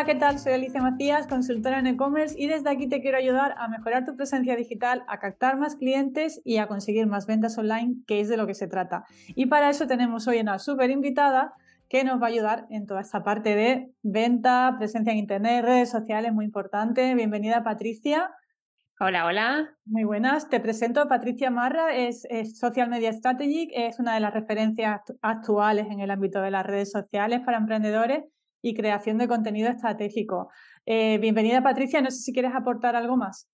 Hola, ¿qué tal? Soy Alicia Macías, consultora en e-commerce y desde aquí te quiero ayudar a mejorar tu presencia digital, a captar más clientes y a conseguir más ventas online, que es de lo que se trata. Y para eso tenemos hoy una súper invitada que nos va a ayudar en toda esta parte de venta, presencia en Internet, redes sociales, muy importante. Bienvenida Patricia. Hola, hola. Muy buenas. Te presento a Patricia Marra, es, Social Media Strategy, es una de las referencias actuales en el ámbito de las redes sociales para emprendedores y creación de contenido estratégico. Eh, bienvenida Patricia, no sé si quieres aportar algo más.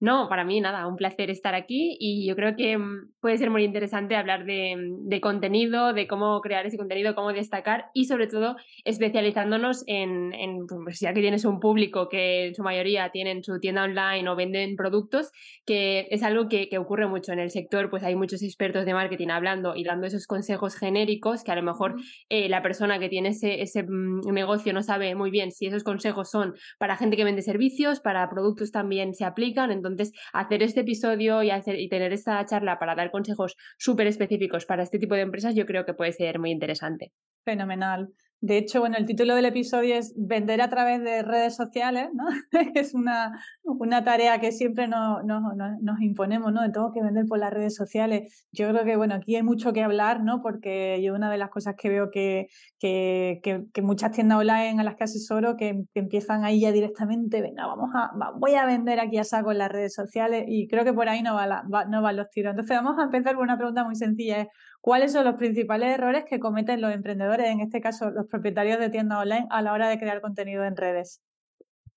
No, para mí nada, un placer estar aquí y yo creo que mm, puede ser muy interesante hablar mm, de, contenido, de cómo crear ese contenido, cómo destacar y sobre todo especializándonos en, en pues ya que tienes un público que en su mayoría tienen su tienda online o venden productos, que es algo que, ocurre mucho en el sector, pues hay muchos expertos de marketing hablando y dando esos consejos genéricos que a lo mejor eh, la persona que tiene ese, ese mm, negocio no sabe muy bien si esos consejos son para gente que vende servicios, para productos también se aplican, entonces entonces, hacer este episodio y, hacer, y tener esta charla para dar consejos súper específicos para este tipo de empresas, yo creo que puede ser muy interesante. Fenomenal. De hecho, bueno, el título del episodio es Vender a través de redes sociales, ¿no? es una, una tarea que siempre nos, nos, imponemos, ¿no? Tengo que vender por las redes sociales. Yo creo que, bueno, aquí hay mucho que hablar, ¿no? Porque yo una de las cosas que veo que, que, que, muchas tiendas online a las que asesoro que, empiezan ahí ya directamente, venga, vamos a, voy a vender aquí a saco en las redes sociales y creo que por ahí no, va no van los tiros. Entonces vamos a empezar con una pregunta muy sencilla. ¿Cuáles son los principales errores que cometen los emprendedores, en este caso los propietarios de tiendas online, a la hora de crear contenido en redes?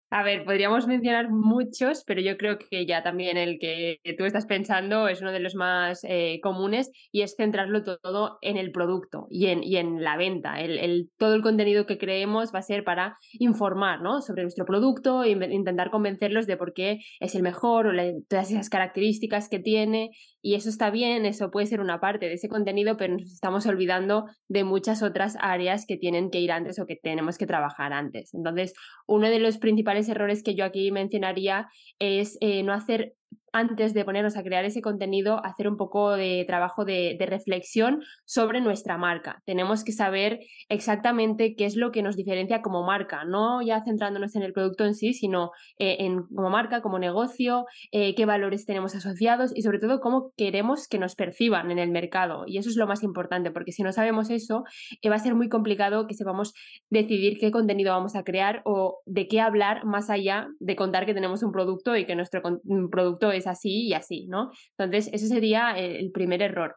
A ver, podríamos mencionar muchos, pero yo creo que ya también el que tú estás pensando es uno de los más eh, comunes y es centrarlo todo en el producto y en, la venta. El, todo el contenido que creemos va a ser para informar ¿no? sobre nuestro producto e intentar convencerlos de por qué es el mejor o todas esas características que tiene. Y eso está bien, eso puede ser una parte de ese contenido, pero nos estamos olvidando de muchas otras áreas que tienen que ir antes o que tenemos que trabajar antes. Entonces, uno de los principales errores que yo aquí mencionaría es eh, no hacer antes de ponernos a crear ese contenido, hacer un poco de trabajo de, reflexión sobre nuestra marca. Tenemos que saber exactamente qué es lo que nos diferencia como marca, no ya centrándonos en el producto en sí, sino eh, en como marca, como negocio, eh, qué valores tenemos asociados y sobre todo cómo queremos que nos perciban en el mercado. Y eso es lo más importante, porque si no sabemos eso, eh, va a ser muy complicado que sepamos decidir qué contenido vamos a crear o de qué hablar más allá de contar que tenemos un producto y que nuestro producto es así y así, ¿no? Entonces, ese sería el primer error.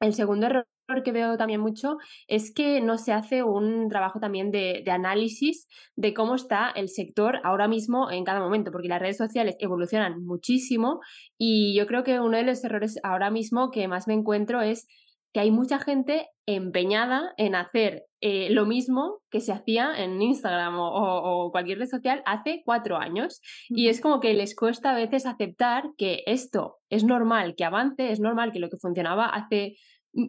El segundo error que veo también mucho es que no se hace un trabajo también de, análisis de cómo está el sector ahora mismo en cada momento, porque las redes sociales evolucionan muchísimo y yo creo que uno de los errores ahora mismo que más me encuentro es que hay mucha gente empeñada en hacer eh, lo mismo que se hacía en Instagram o, cualquier red social hace cuatro años. Y es como que les cuesta a veces aceptar que esto es normal que avance, es normal que lo que funcionaba hace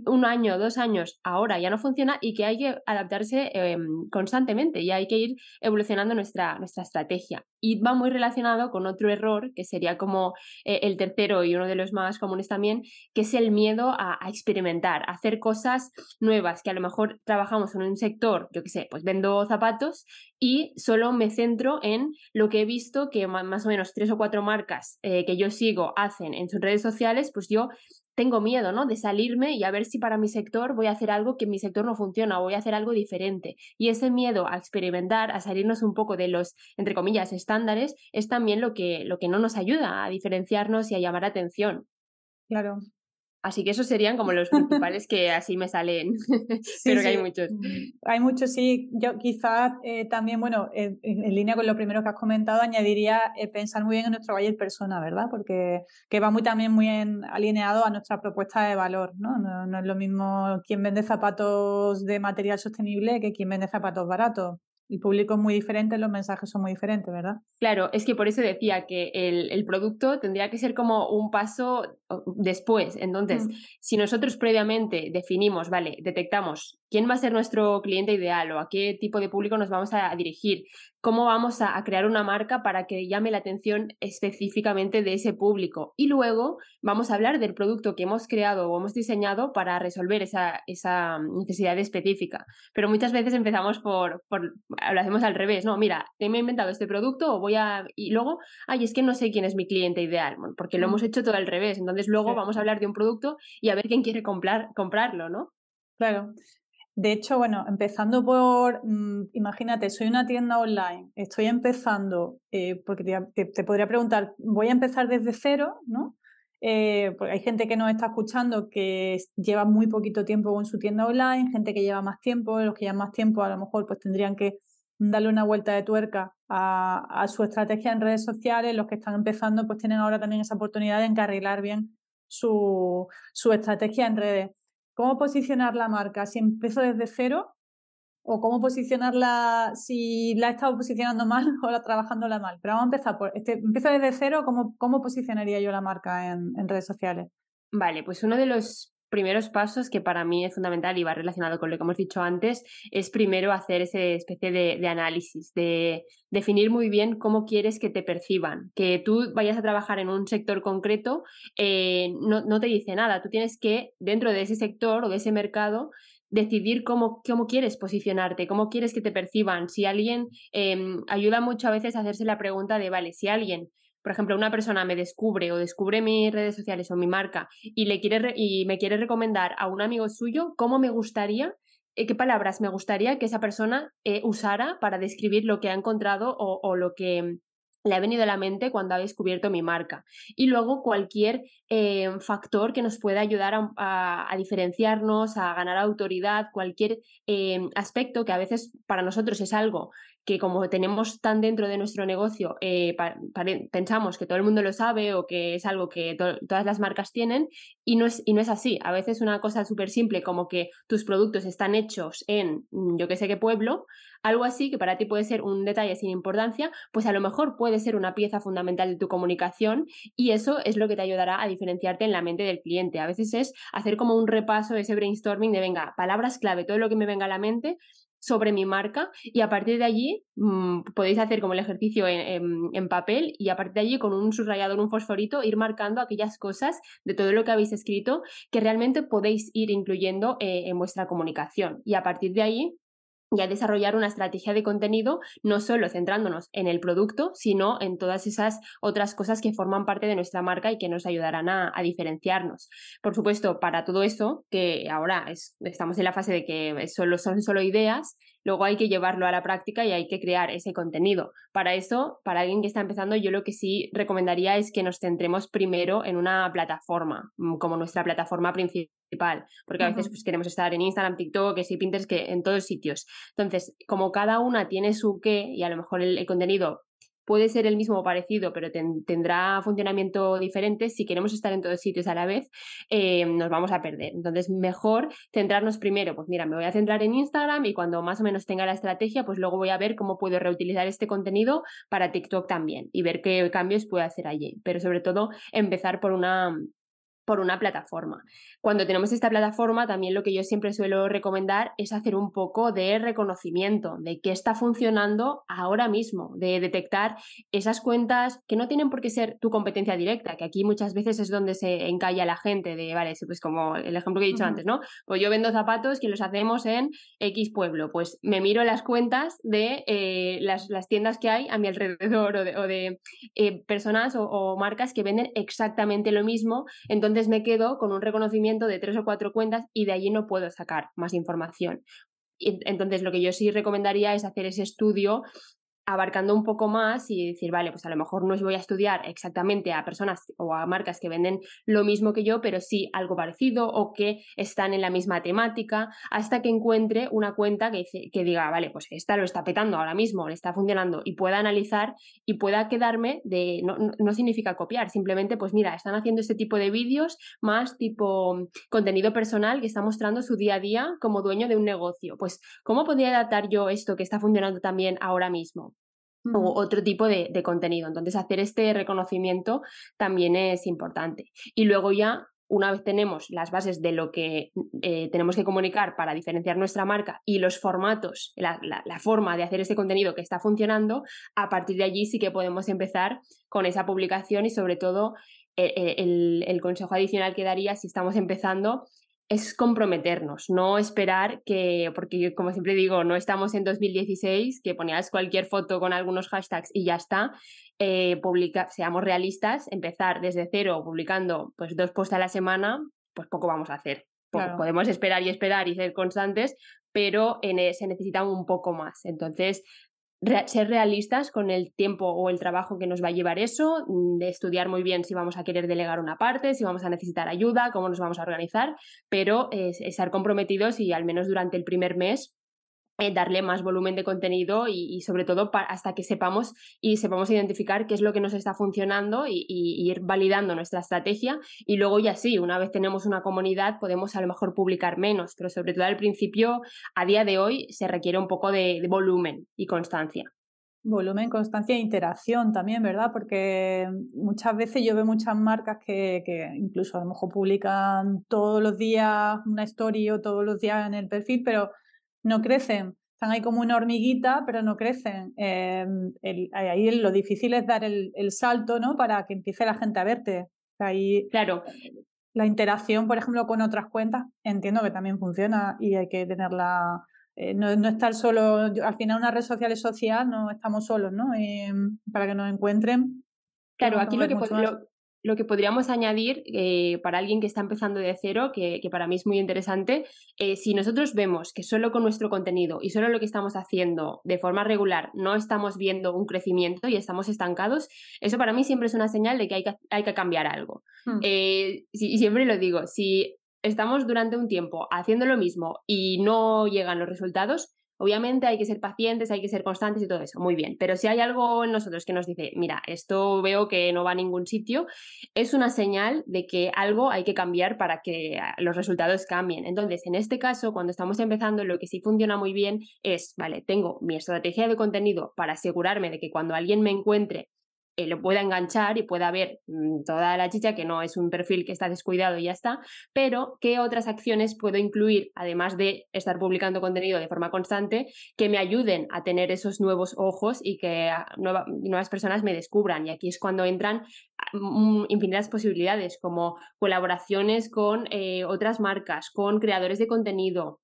un año, dos años, ahora ya no funciona y que hay que adaptarse em, constantemente y hay que ir evolucionando nuestra, nuestra estrategia. Y va muy relacionado con otro error, que sería como eh, el tercero y uno de los más comunes también, que es el miedo a, experimentar, a hacer cosas nuevas, que a lo mejor trabajamos en un sector, yo qué sé, pues vendo zapatos y solo me centro en lo que he visto que más o menos tres o cuatro marcas eh, que yo sigo hacen en sus redes sociales, pues yo tengo miedo, ¿no? De salirme y a ver si para mi sector voy a hacer algo que en mi sector no funciona o voy a hacer algo diferente. Y ese miedo a experimentar, a salirnos un poco de los, entre comillas, estándares, es también lo que, lo que no nos ayuda a diferenciarnos y a llamar atención. Claro, Así que esos serían como los principales que así me salen, pero que hay muchos. Hay muchos, sí. Yo quizás eh, también, bueno, en, línea con lo primero que has comentado, añadiría eh, pensar muy bien en nuestro buyer persona, ¿verdad? Porque que va muy también muy alineado a nuestra propuesta de valor, ¿no? ¿no? ¿no? es lo mismo quien vende zapatos de material sostenible que quien vende zapatos baratos el público es muy diferente, los mensajes son muy diferentes, ¿verdad? Claro, es que por eso decía que el, producto tendría que ser como un paso después. Entonces, mm. si nosotros previamente definimos, vale, detectamos quién va a ser nuestro cliente ideal o a qué tipo de público nos vamos a dirigir, cómo vamos a, crear una marca para que llame la atención específicamente de ese público. Y luego vamos a hablar del producto que hemos creado o hemos diseñado para resolver esa, esa necesidad específica. Pero muchas veces empezamos por, por, lo hacemos al revés, no, mira, me he inventado este producto o voy a... Y luego, ay, es que no sé quién es mi cliente ideal, porque lo mm. hemos hecho todo al revés. Entonces luego vamos a hablar de un producto y a ver quién quiere comprar, comprarlo, ¿no? Claro. De hecho, bueno, empezando por, mm, imagínate, soy una tienda online, estoy empezando, eh, porque te, podría preguntar, voy a empezar desde cero, ¿no? Eh, porque hay gente que nos está escuchando que lleva muy poquito tiempo con su tienda online, gente que lleva más tiempo, los que llevan más tiempo a lo mejor pues tendrían que darle una vuelta de tuerca a, su estrategia en redes sociales, los que están empezando pues tienen ahora también esa oportunidad de encarrilar bien su, su estrategia en redes. ¿Cómo posicionar la marca? Si empiezo desde cero o cómo posicionarla si la he estado posicionando mal o la trabajándola mal. Pero vamos a empezar por, este, empiezo desde cero, ¿cómo, cómo posicionaría yo la marca en, en redes sociales? Vale, pues uno de los primeros pasos que para mí es fundamental y va relacionado con lo que hemos dicho antes es primero hacer esa especie de, análisis, de definir muy bien cómo quieres que te perciban. Que tú vayas a trabajar en un sector concreto eh, no, te dice nada, tú tienes que dentro de ese sector o de ese mercado decidir cómo, cómo quieres posicionarte, cómo quieres que te perciban. Si alguien em, ayuda mucho a veces a hacerse la pregunta de, vale, si alguien por ejemplo, una persona me descubre o descubre mis redes sociales o mi marca y, le quiere y me quiere recomendar a un amigo suyo, ¿cómo me gustaría eh, qué palabras me gustaría que esa persona eh, usara para describir lo que ha encontrado o, lo que le ha venido a la mente cuando ha descubierto mi marca. Y luego cualquier eh, factor que nos pueda ayudar a, diferenciarnos, a ganar autoridad, cualquier aspecto que a veces para nosotros es algo que como tenemos tan dentro de nuestro negocio, eh, pensamos que todo el mundo lo sabe o que es algo que todas las marcas tienen y no es, y no es así. A veces una cosa súper simple como que tus productos están hechos en yo que sé qué pueblo, algo así que para ti puede ser un detalle sin importancia, pues a lo mejor puede ser una pieza fundamental de tu comunicación y eso es lo que te ayudará a diferenciarte en la mente del cliente. A veces es hacer como un repaso, ese brainstorming de venga, palabras clave, todo lo que me venga a la mente sobre mi marca y a partir de allí mm, podéis hacer como el ejercicio en, papel y a partir de allí con un subrayador, un fosforito, ir marcando aquellas cosas de todo lo que habéis escrito que realmente podéis ir incluyendo eh, en vuestra comunicación y a partir de ahí ya desarrollar una estrategia de contenido, no solo centrándonos en el producto, sino en todas esas otras cosas que forman parte de nuestra marca y que nos ayudarán a, diferenciarnos. Por supuesto, para todo eso, que ahora estamos en la fase de que solo, son solo ideas, luego hay que llevarlo a la práctica y hay que crear ese contenido. Para eso, para alguien que está empezando, yo lo que sí recomendaría es que nos centremos primero en una plataforma, mm, como nuestra plataforma principal porque a veces pues, queremos estar en Instagram, TikTok, que sí, Pinterest, que en todos sitios. Entonces, como cada una tiene su qué y a lo mejor el contenido puede ser el mismo o parecido, pero tendrá funcionamiento diferente. Si queremos estar en todos sitios a la vez, eh, nos vamos a perder. Entonces, mejor centrarnos primero, pues mira, me voy a centrar en Instagram y cuando más o menos tenga la estrategia, pues luego voy a ver cómo puedo reutilizar este contenido para TikTok también y ver qué cambios puedo hacer allí. Pero sobre todo, empezar por una por una plataforma. Cuando tenemos esta plataforma, también lo que yo siempre suelo recomendar es hacer un poco de reconocimiento de qué está funcionando ahora mismo, de detectar esas cuentas que no tienen por qué ser tu competencia directa, que aquí muchas veces es donde se encalla la gente de, vale, pues como el ejemplo que he dicho antes, ¿no? Pues yo vendo zapatos que los hacemos en X pueblo, pues me miro las cuentas de eh, las, tiendas que hay a mi alrededor o de, eh, personas o, o marcas que venden exactamente lo mismo, entonces me quedo con un reconocimiento de tres o cuatro cuentas y de allí no puedo sacar más información. Entonces, lo que yo sí recomendaría es hacer ese estudio abarcando un poco más y decir, vale, pues a lo mejor no os voy a estudiar exactamente a personas o a marcas que venden lo mismo que yo, pero sí algo parecido o que están en la misma temática, hasta que encuentre una cuenta que, que diga, vale, pues esta lo está petando ahora mismo, le está funcionando y pueda analizar y pueda quedarme de, no, no significa copiar, simplemente pues mira, están haciendo este tipo de vídeos más tipo contenido personal que está mostrando su día a día como dueño de un negocio. Pues, ¿cómo podría adaptar yo esto que está funcionando también ahora mismo? O otro tipo de, contenido. Entonces, hacer este reconocimiento también es importante. Y luego ya una vez tenemos las bases de lo que eh, tenemos que comunicar para diferenciar nuestra marca y los formatos, la, forma de hacer este contenido que está funcionando, a partir de allí sí que podemos empezar con esa publicación y sobre todo eh, eh, el, el consejo adicional que daría si estamos empezando es comprometernos, no esperar que, porque como siempre digo, no estamos en 2016, que ponías cualquier foto con algunos hashtags y ya está. Eh, seamos realistas, empezar desde cero publicando pues dos posts a la semana, pues poco vamos a hacer. Podemos esperar y esperar y ser constantes, pero en, e, se necesita un poco más. Entonces, ser realistas con el tiempo o el trabajo que nos va a llevar eso, mm, de estudiar muy bien si vamos a querer delegar una parte, si vamos a necesitar ayuda, cómo nos vamos a organizar, pero estar comprometidos y al menos durante el primer mes eh, darle más volumen de contenido y, sobre todo hasta que sepamos y sepamos identificar qué es lo que nos está funcionando y, ir validando nuestra estrategia y luego ya sí, una vez tenemos una comunidad podemos a lo mejor publicar menos, pero sobre todo al principio, a día de hoy, se requiere un poco de, volumen y constancia. Volumen, constancia e interacción también, ¿verdad? Porque muchas veces yo veo muchas marcas que, que, incluso a lo mejor publican todos los días una story o todos los días en el perfil, pero no crecen. Están ahí como una hormiguita, pero no crecen. Em, ahí lo difícil es dar el, salto, ¿no? Para que empiece la gente a verte. Ahí, claro. La interacción, por ejemplo, con otras cuentas, entiendo que también funciona y hay que tenerla. Eh, no, estar solo. al final, una red social es social, no estamos solos, ¿no? Em, para que nos encuentren. Claro, aquí lo que, lo que podríamos añadir eh, para alguien que está empezando de cero, que, para mí es muy interesante, eh, si nosotros vemos que solo con nuestro contenido y solo lo que estamos haciendo de forma regular no estamos viendo un crecimiento y estamos estancados, eso para mí siempre es una señal de que hay que, hay que cambiar algo. Hmm. Eh, y siempre lo digo, si estamos durante un tiempo haciendo lo mismo y no llegan los resultados, Obviamente hay que ser pacientes, hay que ser constantes y todo eso, muy bien. Pero si hay algo en nosotros que nos dice, mira, esto veo que no va a ningún sitio, es una señal de que algo hay que cambiar para que ah, los resultados cambien. Entonces, en este caso, cuando estamos empezando, lo que sí funciona muy bien es, vale, tengo mi estrategia de contenido para asegurarme de que cuando alguien me encuentre eh, lo pueda enganchar y pueda ver mm, toda la chicha, que no es un perfil que está descuidado y ya está, pero qué otras acciones puedo incluir, además de estar publicando contenido de forma constante, que me ayuden a tener esos nuevos ojos y que nuevas personas me descubran. Y aquí es cuando entran mm, infinitas posibilidades, como colaboraciones con eh, otras marcas, con creadores de contenido,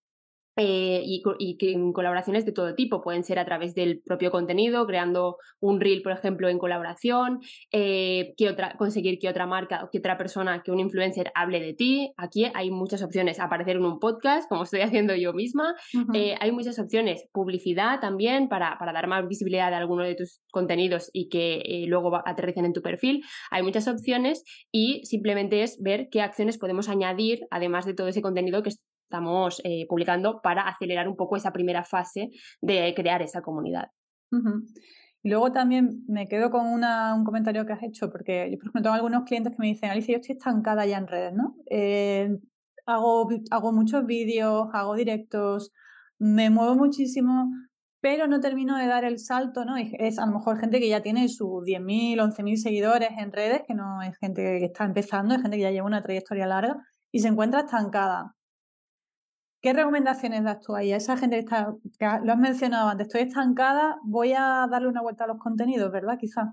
eh, y, y, colaboraciones de todo tipo. Pueden ser a través del propio contenido, creando un reel, por ejemplo, en colaboración, eh, que otra, conseguir que otra marca o que otra persona, que un influencer hable de ti. Aquí hay muchas opciones. Aparecer en un podcast, como estoy haciendo yo misma. Eh, hay muchas opciones. Publicidad también para, para, dar más visibilidad a alguno de tus contenidos y que luego aterricen en tu perfil. Hay muchas opciones y simplemente es ver qué acciones podemos añadir, además de todo ese contenido que estamos eh, publicando para acelerar un poco esa primera fase de crear esa comunidad. Luego también me quedo con un comentario que has hecho, porque yo, por ejemplo, tengo algunos clientes que me dicen, Alicia, yo estoy estancada ya en redes, ¿no? Eh, hago, muchos vídeos, hago directos, me muevo muchísimo, pero no termino de dar el salto, ¿no? Es a lo mejor gente que ya tiene sus 10.000, 11.000 seguidores en redes, que no es gente que está empezando, es gente que ya lleva una trayectoria larga y se encuentra estancada. ¿Qué recomendaciones das tú ahí a esa gente que está, que lo has mencionado antes, estoy estancada, voy a darle una vuelta a los contenidos, ¿verdad? Quizás.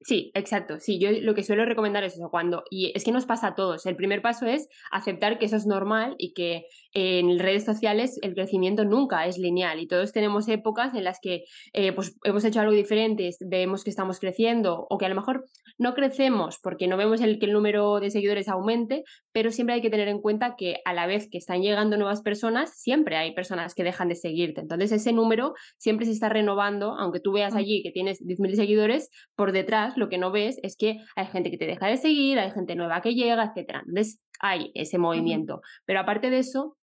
Sí, exacto. Sí, yo lo que suelo recomendar es eso, cuando, y es que nos pasa a todos. El primer paso es aceptar que eso es normal y que en redes sociales el crecimiento nunca es lineal y todos tenemos épocas en las que eh, pues hemos hecho algo diferente, vemos que estamos creciendo o que a lo mejor no crecemos porque no vemos el, que el número de seguidores aumente, pero siempre hay que tener en cuenta que a la vez que están llegando nuevas personas, siempre hay personas que dejan de seguirte. Entonces ese número siempre se está renovando, aunque tú veas mm. allí que tienes 10.000 seguidores, por detrás lo que no ves es que hay gente que te deja de seguir, hay gente nueva que llega, etc. Entonces hay ese movimiento. Pero aparte de eso,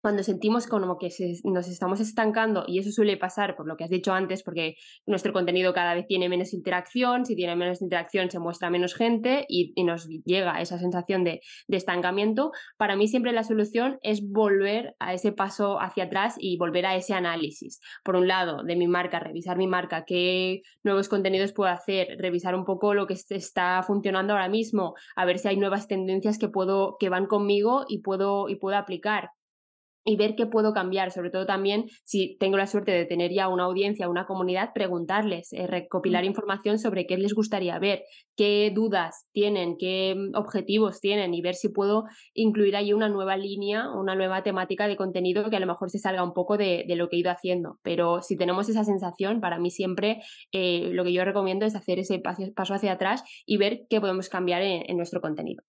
cuando sentimos como que nos estamos estancando, y eso suele pasar por lo que has dicho antes, porque nuestro contenido cada vez tiene menos interacción, si tiene menos interacción se muestra menos gente y, nos llega esa sensación de, estancamiento, para mí siempre la solución es volver a ese paso hacia atrás y volver a ese análisis. Por un lado, de mi marca, revisar mi marca, qué nuevos contenidos puedo hacer, revisar un poco lo que está funcionando ahora mismo, a ver si hay nuevas tendencias que puedo, que van conmigo y puedo, y puedo aplicar y ver qué puedo cambiar, sobre todo también si tengo la suerte de tener ya una audiencia, una comunidad, preguntarles, eh, recopilar información sobre qué les gustaría ver, qué dudas tienen, qué mm, objetivos tienen y ver si puedo incluir ahí una nueva línea, una nueva temática de contenido que a lo mejor se salga un poco de, lo que he ido haciendo. Pero si tenemos esa sensación, para mí siempre eh, lo que yo recomiendo es hacer ese paso, hacia atrás y ver qué podemos cambiar en nuestro contenido.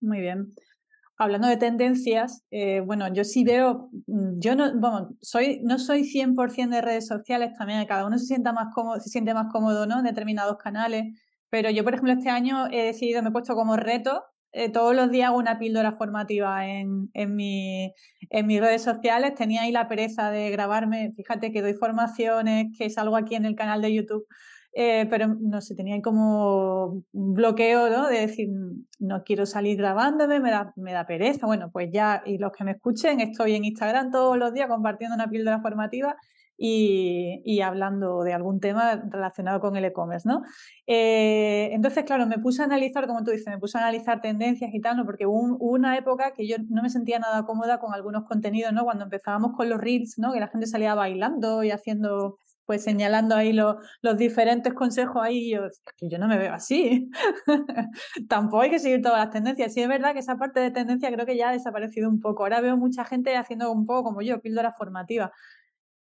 Muy bien hablando de tendencias, eh, bueno, yo sí veo, mm, yo no, bueno, soy, no soy 100% de redes sociales también, cada uno se sienta más cómodo, se siente más cómodo, ¿no? En determinados canales, pero yo, por ejemplo, este año he decidido, me he puesto como reto, eh, todos los días hago una píldora formativa en, en, mi, en mis redes sociales, tenía ahí la pereza de grabarme, fíjate que doy formaciones, que salgo aquí en el canal de YouTube eh, pero no sé, tenía como un bloqueo, ¿no? De decir, no quiero salir grabándome, me da, me da pereza. Bueno, pues ya, y los que me escuchen, estoy en Instagram todos los días compartiendo una píldora formativa y, hablando de algún tema relacionado con el e-commerce, ¿no? Eh, entonces, claro, me puse a analizar, como tú dices, me puse a analizar tendencias y tal, ¿no? Porque hubo, una época que yo no me sentía nada cómoda con algunos contenidos, ¿no? Cuando empezábamos con los reels, ¿no? Que la gente salía bailando y haciendo pues señalando ahí los diferentes consejos ahí, yo, que yo no me veo así. Tampoco hay que seguir todas las tendencias. Sí es verdad que esa parte de tendencia creo que ya ha desaparecido un poco. Ahora veo mucha gente haciendo un poco como yo, píldora formativa.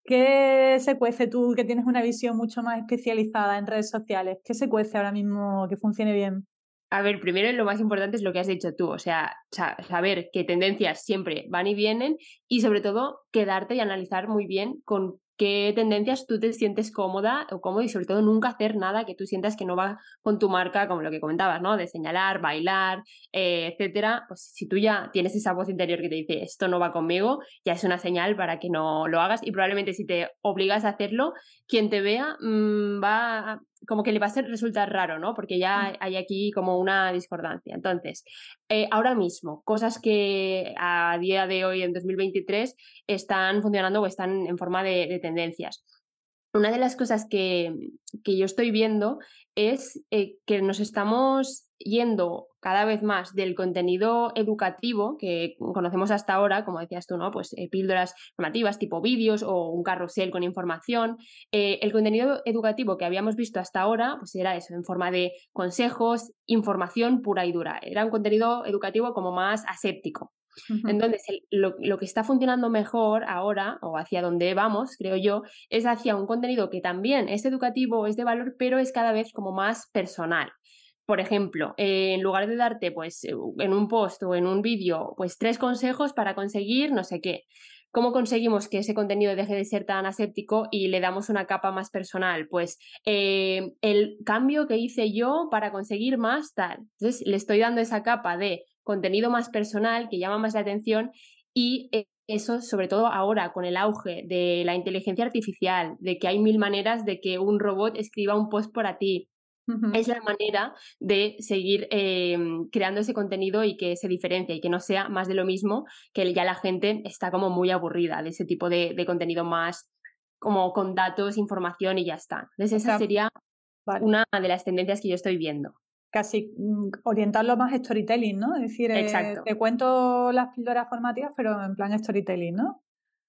¿Qué se cuece tú que tienes una visión mucho más especializada en redes sociales? ¿Qué se cuece ahora mismo que funcione bien? A ver, primero lo más importante es lo que has dicho tú, o sea, saber qué tendencias siempre van y vienen y sobre todo quedarte y analizar muy bien con qué tendencias tú te sientes cómoda o cómodo y sobre todo nunca hacer nada que tú sientas que no va con tu marca, como lo que comentabas, ¿no? De señalar, bailar, eh, etcétera. Pues si tú ya tienes esa voz interior que te dice esto no va conmigo, ya es una señal para que no lo hagas y probablemente si te obligas a hacerlo, quien te vea mm, va como que le va a resultar raro, ¿no? Porque ya mm. hay aquí como una discordancia. Entonces, eh, ahora mismo, cosas que a día de hoy, en 2023, están funcionando o están en forma de, tendencias. Una de las cosas que, que yo estoy viendo es eh, que nos estamos yendo cada vez más del contenido educativo que conocemos hasta ahora, como decías tú, ¿no? Pues eh, píldoras formativas tipo vídeos o un carrusel con información. Eh, el contenido educativo que habíamos visto hasta ahora, pues era eso, en forma de consejos, información pura y dura. Era un contenido educativo como más aséptico. Entonces, lo, lo, que está funcionando mejor ahora, o hacia donde vamos, creo yo, es hacia un contenido que también es educativo, es de valor, pero es cada vez como más personal por ejemplo, eh, en lugar de darte pues eh, en un post o en un vídeo pues tres consejos para conseguir no sé qué, ¿cómo conseguimos que ese contenido deje de ser tan aséptico y le damos una capa más personal? Pues eh, el cambio que hice yo para conseguir más tal. Entonces le estoy dando esa capa de contenido más personal que llama más la atención y eso, sobre todo ahora, con el auge de la inteligencia artificial, de que hay mil maneras de que un robot escriba un post por ti, es la manera de seguir em, creando ese contenido y que se diferencie y que no sea más de lo mismo, que ya la gente está como muy aburrida de ese tipo de, contenido más como con datos, información y ya está. Entonces esa sería una de las tendencias que yo estoy viendo. Casi mm, orientarlo más storytelling, ¿no? Es decir, eh, te cuento las píldoras formativas, pero en plan storytelling, ¿no?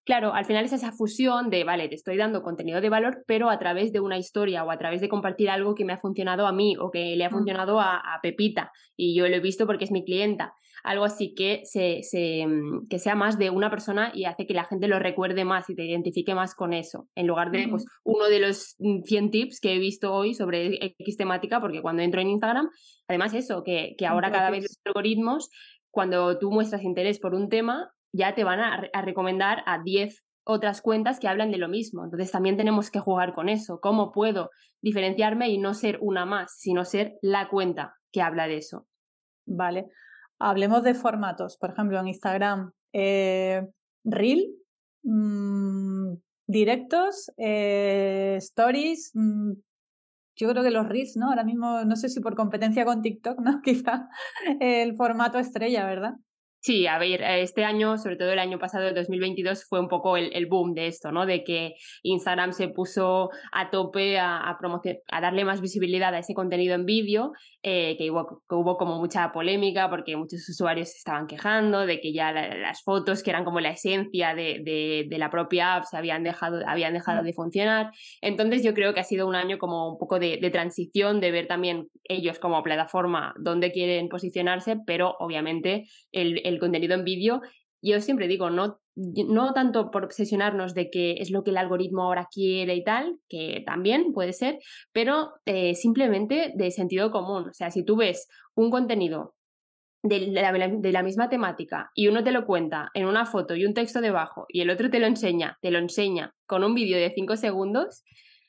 Claro, al final es esa fusión de, vale, te estoy dando contenido de valor, pero a través de una historia o a través de compartir algo que me ha funcionado a mí o que le ha mm. funcionado a, Pepita y yo lo he visto porque es mi clienta. Algo así que, se, mm, que sea más de una persona y hace que la gente lo recuerde más y te identifique más con eso, en lugar de pues, uno de los 100 mm, tips que he visto hoy sobre X temática, porque cuando entro en Instagram, además eso, que, que ahora cada vez los algoritmos, cuando tú muestras interés por un tema, ya te van a, recomendar a 10 otras cuentas que hablan de lo mismo. Entonces también tenemos que jugar con eso. ¿Cómo puedo diferenciarme y no ser una más, sino ser la cuenta que habla de eso? Vale. Hablemos de formatos. Por ejemplo, en Instagram, eh, Reel, mm, directos, eh, stories. Mm, yo creo que los Reels, ¿no? Ahora mismo, no sé si por competencia con TikTok, ¿no? Quizá el formato estrella, ¿verdad? Sí, a ver, este año, sobre todo el año pasado, el 2022, fue un poco el, boom de esto, ¿no? De que Instagram se puso a tope a, a, a darle más visibilidad a ese contenido en vídeo, eh, que, hubo, hubo, como mucha polémica porque muchos usuarios se estaban quejando de que ya las fotos, que eran como la esencia de, de, la propia app, se habían dejado, habían dejado de funcionar. Entonces yo creo que ha sido un año como un poco de, de transición, de ver también ellos como plataforma dónde quieren posicionarse, pero obviamente el el contenido en vídeo, yo siempre digo, no, no tanto por obsesionarnos de que es lo que el algoritmo ahora quiere y tal, que también puede ser, pero eh, simplemente de sentido común. O sea, si tú ves un contenido de la, de la, misma temática y uno te lo cuenta en una foto y un texto debajo y el otro te lo enseña, te lo enseña con un vídeo de 5 segundos,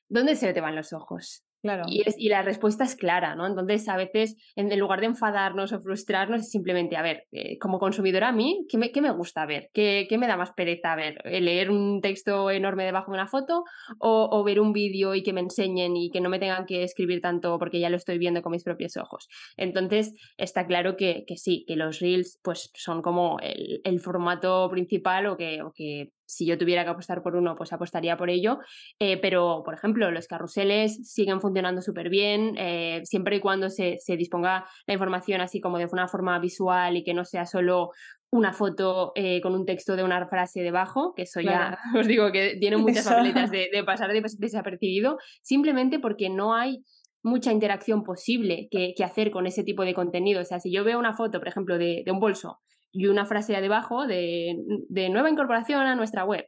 ¿dónde se te van los ojos? Claro. Y, y, la respuesta es clara, ¿no? Entonces, a veces, en, lugar de enfadarnos o frustrarnos, es simplemente, a ver, eh, como consumidora a mí, ¿qué me, qué me gusta ver? ¿Qué, ¿Qué, me da más pereza ver? Eh, ¿Leer un texto enorme debajo de una foto o, o ver un vídeo y que me enseñen y que no me tengan que escribir tanto porque ya lo estoy viendo con mis propios ojos? Entonces, está claro que, que sí, que los reels pues son como el, el formato principal o que, o que si yo tuviera que apostar por uno, pues apostaría por ello. Eh, pero, por ejemplo, los carruseles siguen funcionando súper bien, eh, siempre y cuando se, se, disponga la información así como de una forma visual y que no sea solo una foto eh, con un texto de una frase debajo, que eso ya os digo que tiene muchas papeletas de, de, pasar desapercibido, simplemente porque no hay mucha interacción posible que, que, hacer con ese tipo de contenido. O sea, si yo veo una foto, por ejemplo, de, de un bolso y una frase debajo de, de nueva incorporación a nuestra web.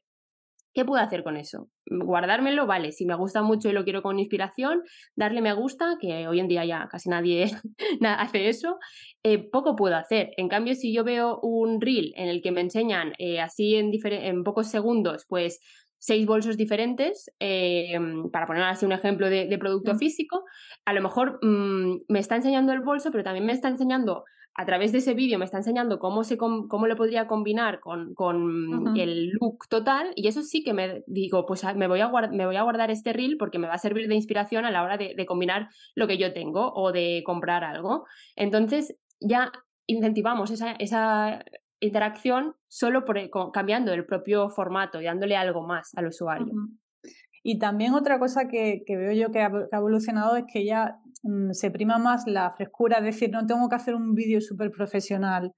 ¿Qué puedo hacer con eso? Guardármelo, vale, si me gusta mucho y lo quiero con inspiración, darle me gusta, que hoy en día ya casi nadie hace eso, eh, poco puedo hacer. En cambio, si yo veo un reel en el que me enseñan eh, así en, en pocos segundos, pues seis bolsos diferentes, eh, para poner así un ejemplo de, producto físico, a lo mejor mm, me está enseñando el bolso, pero también me está enseñando a través de ese vídeo me está enseñando cómo, se cómo lo podría combinar con, con el look total y eso sí que me digo, pues ah, me voy, a me voy a guardar este reel porque me va a servir de inspiración a la hora de, combinar lo que yo tengo o de comprar algo. Entonces ya incentivamos esa, esa interacción solo por, cambiando el propio formato y dándole algo más al usuario. Y también otra cosa que, que veo yo que ha, que ha, evolucionado es que ya se prima más la frescura, es decir, no tengo que hacer un vídeo súper profesional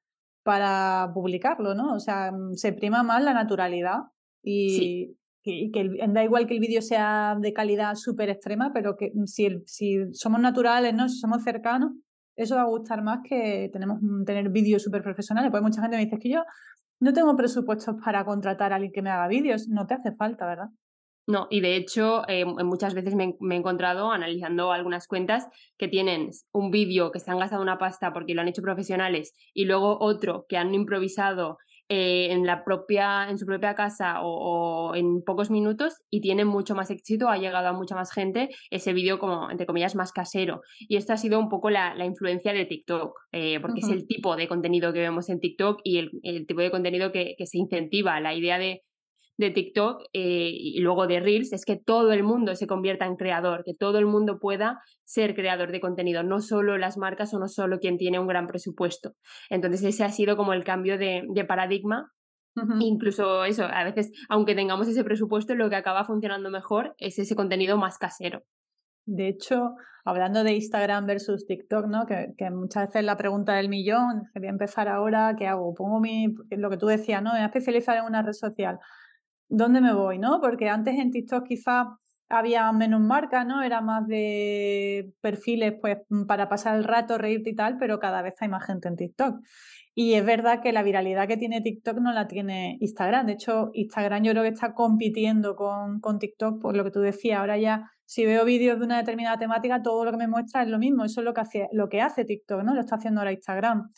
para publicarlo, ¿no? O sea, mm, se prima más la naturalidad y, que, da igual que el vídeo sea de calidad súper extrema, pero que mm, si, si somos naturales, ¿no? Si somos cercanos, eso va a gustar más que tenemos tener vídeos súper profesionales. Pues mucha gente me dice que yo no tengo presupuestos para contratar a alguien que me haga vídeos. No te hace falta, ¿verdad? No, y de hecho eh, muchas veces me, he encontrado analizando algunas cuentas que tienen un vídeo que se han gastado una pasta porque lo han hecho profesionales y luego otro que han improvisado eh, en, la propia, en su propia casa o, en pocos minutos y tienen mucho más éxito, ha llegado a mucha más gente ese vídeo como, entre comillas, más casero. Y esto ha sido un poco la, influencia de TikTok, eh, porque es el tipo de contenido que vemos en TikTok y el, tipo de contenido que, que se incentiva, la idea de de TikTok eh, y luego de Reels es que todo el mundo se convierta en creador, que todo el mundo pueda ser creador de contenido, no solo las marcas o no solo quien tiene un gran presupuesto. Entonces ese ha sido como el cambio de, paradigma. Incluso eso, a veces, aunque tengamos ese presupuesto, lo que acaba funcionando mejor es ese contenido más casero. De hecho, hablando de Instagram versus TikTok, ¿no? Que, que, muchas veces la pregunta del millón, quería empezar ahora, ¿qué hago? Pongo mi, lo que tú decías, ¿no? Me voy a especializar en una red social. ¿Dónde me voy? ¿no? Porque antes en TikTok quizá había menos marcas, ¿no? Era más de perfiles pues para pasar el rato, reírte y tal, pero cada vez hay más gente en TikTok. Y es verdad que la viralidad que tiene TikTok no la tiene Instagram. De hecho, Instagram yo creo que está compitiendo con, con TikTok por lo que tú decías. Ahora ya, si veo vídeos de una determinada temática, todo lo que me muestra es lo mismo. Eso es lo que hace, lo que hace TikTok, ¿no? Lo está haciendo ahora Instagram.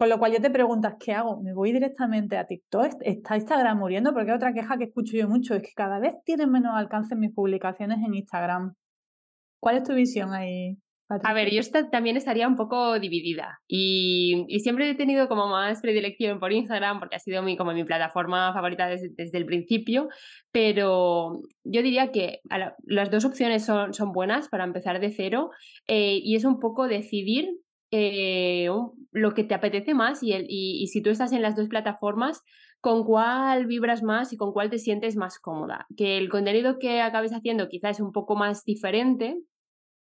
Con lo cual ya te preguntas, ¿qué hago? ¿Me voy directamente a TikTok? ¿Está Instagram muriendo? Porque otra queja que escucho yo mucho es que cada vez tienen menos alcance mis publicaciones en Instagram. ¿Cuál es tu visión ahí? A ver, yo también estaría un poco dividida y, siempre he tenido como más predilección por Instagram porque ha sido mi, como mi plataforma favorita desde, el principio, pero yo diría que las dos opciones son, buenas para empezar de cero eh, y es un poco decidir eh, lo que te apetece más y, el, y, si tú estás en las dos plataformas, con cuál vibras más y con cuál te sientes más cómoda. Que el contenido que acabes haciendo quizás es un poco más diferente,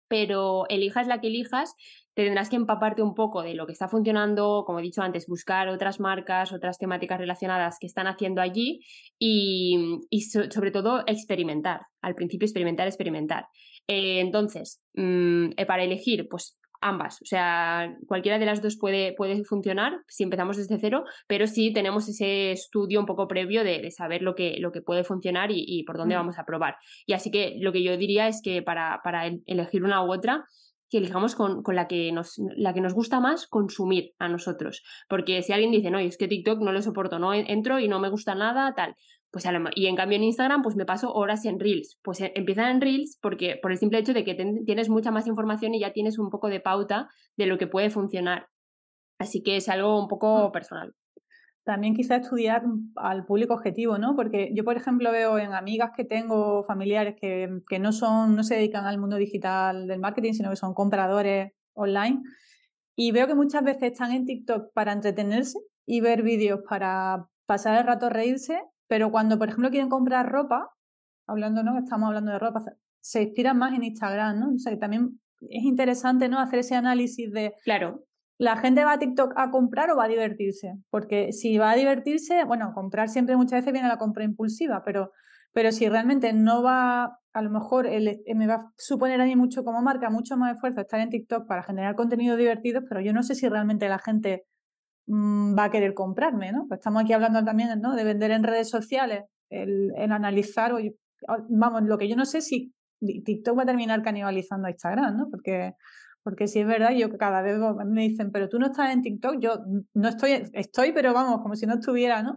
pero elijas la que elijas, tendrás que empaparte un poco de lo que está funcionando, como he dicho antes, buscar otras marcas, otras temáticas relacionadas que están haciendo allí y, sobre todo experimentar. Al principio experimentar, experimentar. Eh, entonces, mm, eh, para elegir, pues ambas. O sea, cualquiera de las dos puede, puede funcionar si empezamos desde cero, pero sí tenemos ese estudio un poco previo de, saber lo que, lo que puede funcionar y, por dónde mm. vamos a probar. Y así que lo que yo diría es que para, para elegir una u otra, que elijamos con, con, la, que nos, la que nos gusta más consumir a nosotros. Porque si alguien dice, no, es que TikTok no lo soporto, no entro y no me gusta nada, tal, pues y en cambio en Instagram pues me paso horas en Reels. Pues eh, empiezan en Reels porque por el simple hecho de que tienes mucha más información y ya tienes un poco de pauta de lo que puede funcionar. Así que es algo un poco mm. personal. También quizá estudiar al público objetivo, ¿no? Porque yo, por ejemplo, veo en amigas que tengo, familiares que, que no son, no se dedican al mundo digital del marketing, sino que son compradores online. Y veo que muchas veces están en TikTok para entretenerse y ver vídeos para pasar el rato reírse pero cuando, por ejemplo, quieren comprar ropa, hablando, ¿no? Estamos hablando de ropa, se inspiran más en Instagram, ¿no? O sea, que también es interesante, ¿no? Hacer ese análisis de. Claro. ¿La gente va a TikTok a comprar o va a divertirse? Porque si va a divertirse, bueno, comprar siempre muchas veces viene a la compra impulsiva, pero, pero si realmente no va, a lo mejor me va a suponer a mí mucho como marca, mucho más esfuerzo estar en TikTok para generar contenido divertido, pero yo no sé si realmente la gente va a querer comprarme, ¿no? Pues estamos aquí hablando también. De vender en redes sociales, el, analizar, vamos, lo que yo no sé si TikTok va a terminar canibalizando a Instagram, ¿no? Porque, porque si es verdad, yo cada vez me dicen, pero tú no estás en TikTok, yo no estoy, estoy, pero vamos, como si no estuviera, ¿no?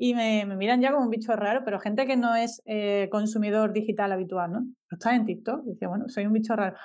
Y me, miran ya como un bicho raro, pero gente que no es eh, consumidor digital habitual, ¿no? No estás en TikTok, decía, bueno, soy un bicho raro.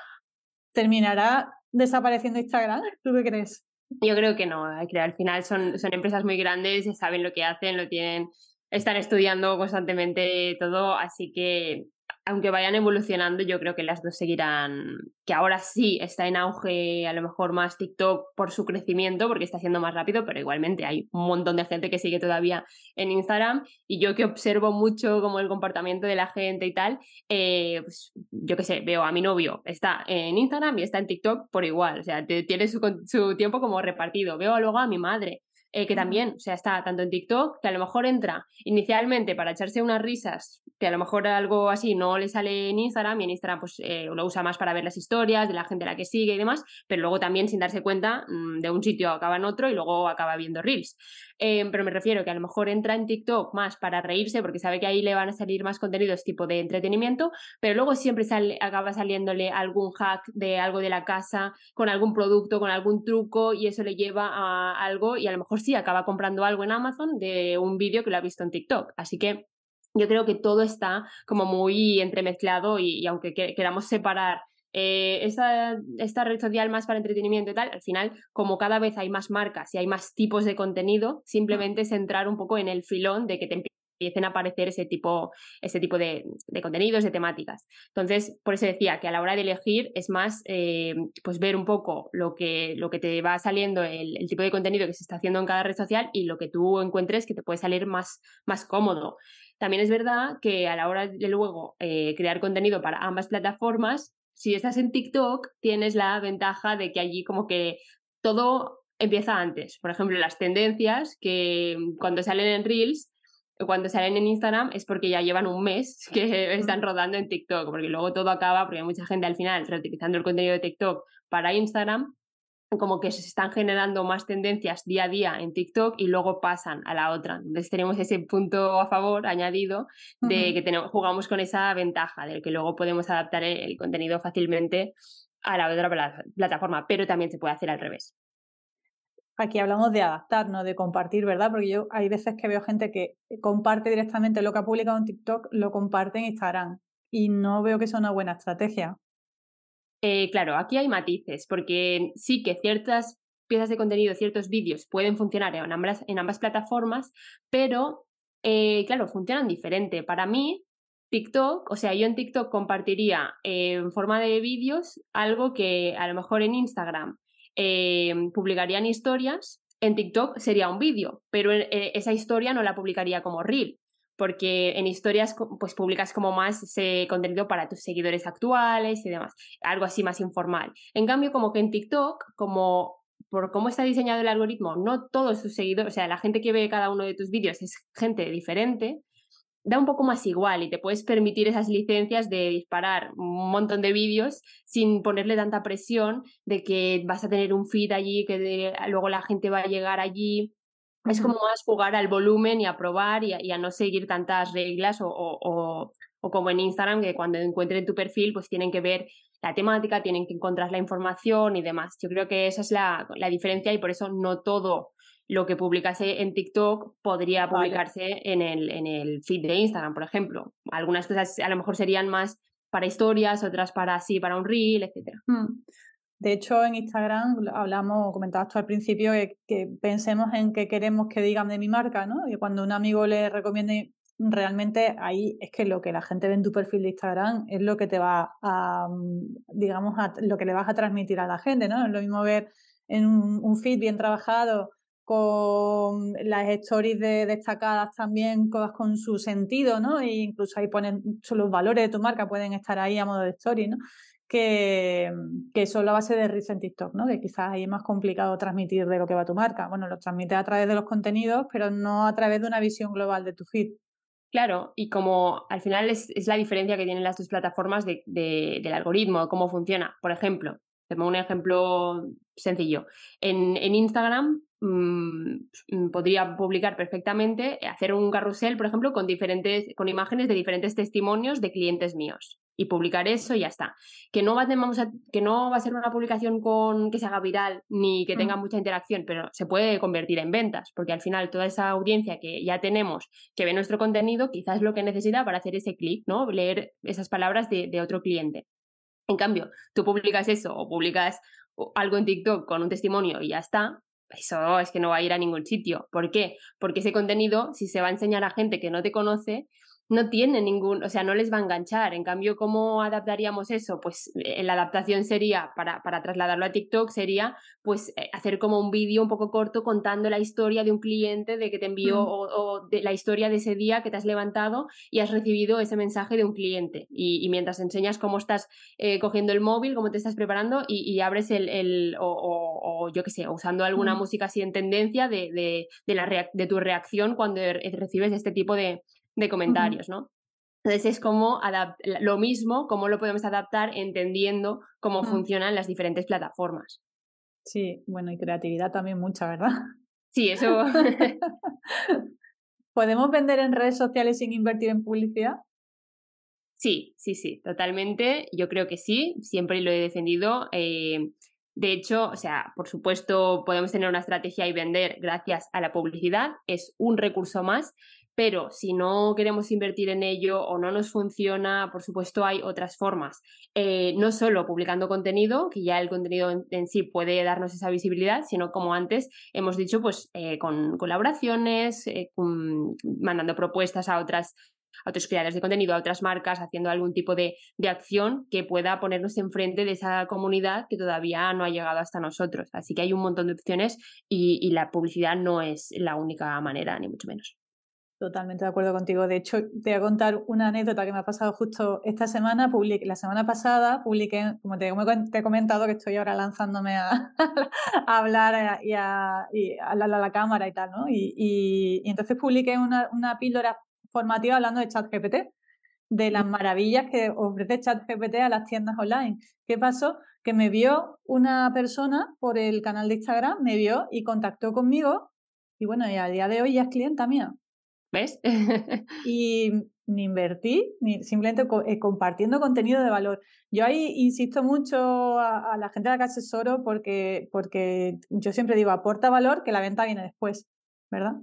¿Terminará desapareciendo Instagram? ¿Tú qué crees? Yo creo que no, que al final son, son empresas muy grandes, saben lo que hacen, lo tienen, están estudiando constantemente todo, así que aunque vayan evolucionando, yo creo que las dos seguirán, que ahora sí está en auge a lo mejor más TikTok por su crecimiento, porque está siendo más rápido, pero igualmente hay un montón de gente que sigue todavía en Instagram y yo que observo mucho como el comportamiento de la gente y tal, eh, pues yo qué sé, veo a mi novio, está en Instagram y está en TikTok por igual, o sea, tiene su, su tiempo como repartido, veo luego a mi madre eh, que también, o sea, está tanto en TikTok, que a lo mejor entra inicialmente para echarse unas risas, que a lo mejor algo así no le sale en Instagram, y en Instagram pues eh, lo usa más para ver las historias de la gente a la que sigue y demás, pero luego también sin darse cuenta mm, de un sitio acaba en otro y luego acaba viendo reels. Em, pero me refiero que a lo mejor entra en TikTok más para reírse porque sabe que ahí le van a salir más contenidos tipo de entretenimiento, pero luego siempre sale, acaba saliéndole algún hack de algo de la casa, con algún producto, con algún truco y eso le lleva a algo y a lo mejor sí acaba comprando algo en Amazon de un vídeo que lo ha visto en TikTok. Así que yo creo que todo está como muy entremezclado y, aunque queramos separar eh, esta, red social más para entretenimiento y tal, al final, como cada vez hay más marcas y hay más tipos de contenido, simplemente es entrar un poco en el filón de que te empiecen a aparecer ese tipo, ese tipo de, contenidos, de temáticas. Entonces, por eso decía que a la hora de elegir es más eh, pues ver un poco lo que, lo que te va saliendo, el, tipo de contenido que se está haciendo en cada red social y lo que tú encuentres que te puede salir más, más cómodo. También es verdad que a la hora de luego eh, crear contenido para ambas plataformas, si estás en TikTok, tienes la ventaja de que allí como que todo empieza antes. Por ejemplo, las tendencias que cuando salen en Reels cuando salen en Instagram es porque ya llevan un mes que están rodando en TikTok, porque luego todo acaba, porque hay mucha gente al final reutilizando el contenido de TikTok para Instagram, como que se están generando más tendencias día a día en TikTok y luego pasan a la otra. Entonces tenemos ese punto a favor añadido de que tenemos, jugamos con esa ventaja, de que luego podemos adaptar el contenido fácilmente a la otra plataforma, pero también se puede hacer al revés aquí hablamos de adaptar, no de compartir, ¿verdad? Porque yo hay veces que veo gente que comparte directamente lo que ha publicado en TikTok, lo comparte en Instagram y no veo que sea una buena estrategia. Eh, claro, aquí hay matices, porque sí que ciertas piezas de contenido, ciertos vídeos pueden funcionar en ambas, en ambas plataformas, pero eh, claro, funcionan diferente. Para mí, TikTok, o sea, yo en TikTok compartiría eh, en forma de vídeos algo que a lo mejor en Instagram eh, publicarían historias, en TikTok sería un vídeo, pero esa historia no la publicaría como reel, porque en historias pues publicas como más contenido para tus seguidores actuales y demás, algo así más informal. En cambio, como que en TikTok, como por cómo está diseñado el algoritmo, no todos tus seguidores, o sea, la gente que ve cada uno de tus vídeos es gente diferente, da un poco más igual y te puedes permitir esas licencias de disparar un montón de vídeos sin ponerle tanta presión de que vas a tener un feed allí, que luego la gente va a llegar allí. Es como más jugar al volumen y a probar y a, no seguir tantas reglas o, o, o, como en Instagram, que cuando encuentren tu perfil, pues tienen que ver la temática, tienen que encontrar la información y demás. Yo creo que esa es la, diferencia y por eso no todo lo que publicase en TikTok podría publicarse en, el, en el feed de Instagram, por ejemplo. Algunas cosas a lo mejor serían más para historias, otras para sí, para un reel, etc. Hmm. De hecho, en Instagram hablamos, comentabas tú al principio, que, pensemos en qué queremos que digan de mi marca, ¿no? Y cuando un amigo le recomiende realmente ahí es que lo que la gente ve en tu perfil de Instagram es lo que te va a, mm, digamos, lo que le vas a transmitir a la gente, ¿no? Es lo mismo ver en un, feed bien trabajado con las stories de, destacadas también con su sentido, ¿no? E incluso ahí ponen los valores de tu marca, pueden estar ahí a modo de story, ¿no? Que, son la base de Reels en TikTok, ¿no? Que quizás ahí es más complicado transmitir de lo que va tu marca. Bueno, lo transmite a través de los contenidos, pero no a través de una visión global de tu feed. Claro, y como al final es, la diferencia que tienen las dos plataformas de, del algoritmo, cómo funciona. Por ejemplo, te un ejemplo sencillo. En, Instagram Mm, podría publicar perfectamente, hacer un carrusel, por ejemplo, con diferentes, con imágenes de diferentes testimonios de clientes míos y publicar eso y ya está. Que no va, a, que no va a ser una publicación con que se haga viral ni que tenga mm. mucha interacción, pero se puede convertir en ventas, porque al final toda esa audiencia que ya tenemos que ve nuestro contenido, quizás es lo que necesita para hacer ese clic, ¿no? Leer esas palabras de, de otro cliente. En cambio, tú publicas eso o publicas algo en TikTok con un testimonio y ya está, eso es que no va a ir a ningún sitio. ¿Por qué? Porque ese contenido, si se va a enseñar a gente que no te conoce, no tiene ningún, o sea, no les va a enganchar. En cambio, ¿cómo adaptaríamos eso? Pues eh, la adaptación sería, para, para trasladarlo a TikTok, sería pues eh, hacer como un vídeo un poco corto contando la historia de un cliente de que te envió mm. o, de la historia de ese día que te has levantado y has recibido ese mensaje de un cliente. Y, mientras enseñas cómo estás eh, cogiendo el móvil, cómo te estás preparando y, abres el, el o, yo qué sé, usando alguna mm. música así en tendencia de, de, de, la de tu reacción cuando recibes este tipo de, de comentarios, ¿no? Entonces es como lo mismo, cómo lo podemos adaptar entendiendo cómo funcionan las diferentes plataformas. Sí, bueno, y creatividad también mucha, ¿verdad? Sí, eso. ¿Podemos vender en redes sociales sin invertir en publicidad? Sí, sí, sí, totalmente. Yo creo que sí, siempre lo he defendido. Eh, de hecho, o sea, por supuesto, podemos tener una estrategia y vender gracias a la publicidad, es un recurso más, pero si no queremos invertir en ello o no nos funciona, por supuesto hay otras formas. Eh, no solo publicando contenido, que ya el contenido en, sí puede darnos esa visibilidad, sino como antes hemos dicho, pues eh, con colaboraciones, eh, mandando propuestas a otras a otros creadores de contenido, a otras marcas, haciendo algún tipo de, acción que pueda ponernos enfrente de esa comunidad que todavía no ha llegado hasta nosotros. Así que hay un montón de opciones y la publicidad no es la única manera, ni mucho menos. Totalmente de acuerdo contigo. De hecho, te voy a contar una anécdota que me ha pasado justo esta semana. la semana pasada publiqué, como te, he comentado, que estoy ahora lanzándome a, hablar y a, a, la, cámara y tal, ¿no? Y, entonces publiqué una, una, píldora formativa hablando de ChatGPT, de las maravillas que ofrece ChatGPT a las tiendas online. ¿Qué pasó? Que me vio una persona por el canal de Instagram, me vio y contactó conmigo. Y bueno, y a día de hoy ya es clienta mía. ¿Ves? y ni invertí, ni simplemente eh, compartiendo contenido de valor. Yo ahí insisto mucho a, la gente a la que asesoro porque, porque yo siempre digo, aporta valor que la venta viene después, ¿verdad?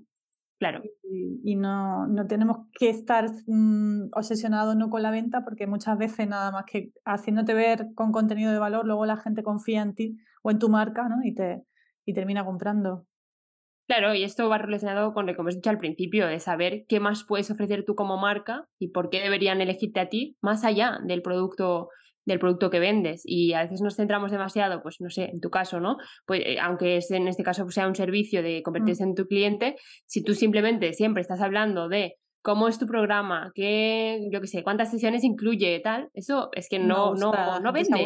Claro. Y, no, no, tenemos que estar mm, obsesionados no con la venta, porque muchas veces nada más que haciéndote ver con contenido de valor, luego la gente confía en ti o en tu marca, ¿no? Y te y termina comprando. Claro, y esto va relacionado con lo que hemos dicho al principio, de saber qué más puedes ofrecer tú como marca y por qué deberían elegirte a ti, más allá del producto del producto que vendes y a veces nos centramos demasiado, pues no sé, en tu caso, ¿no? Pues eh, aunque es, en este caso sea un servicio de convertirse mm. en tu cliente, si tú simplemente siempre estás hablando de cómo es tu programa, qué, yo qué sé, cuántas sesiones incluye, tal, eso es que no, no, no, vende.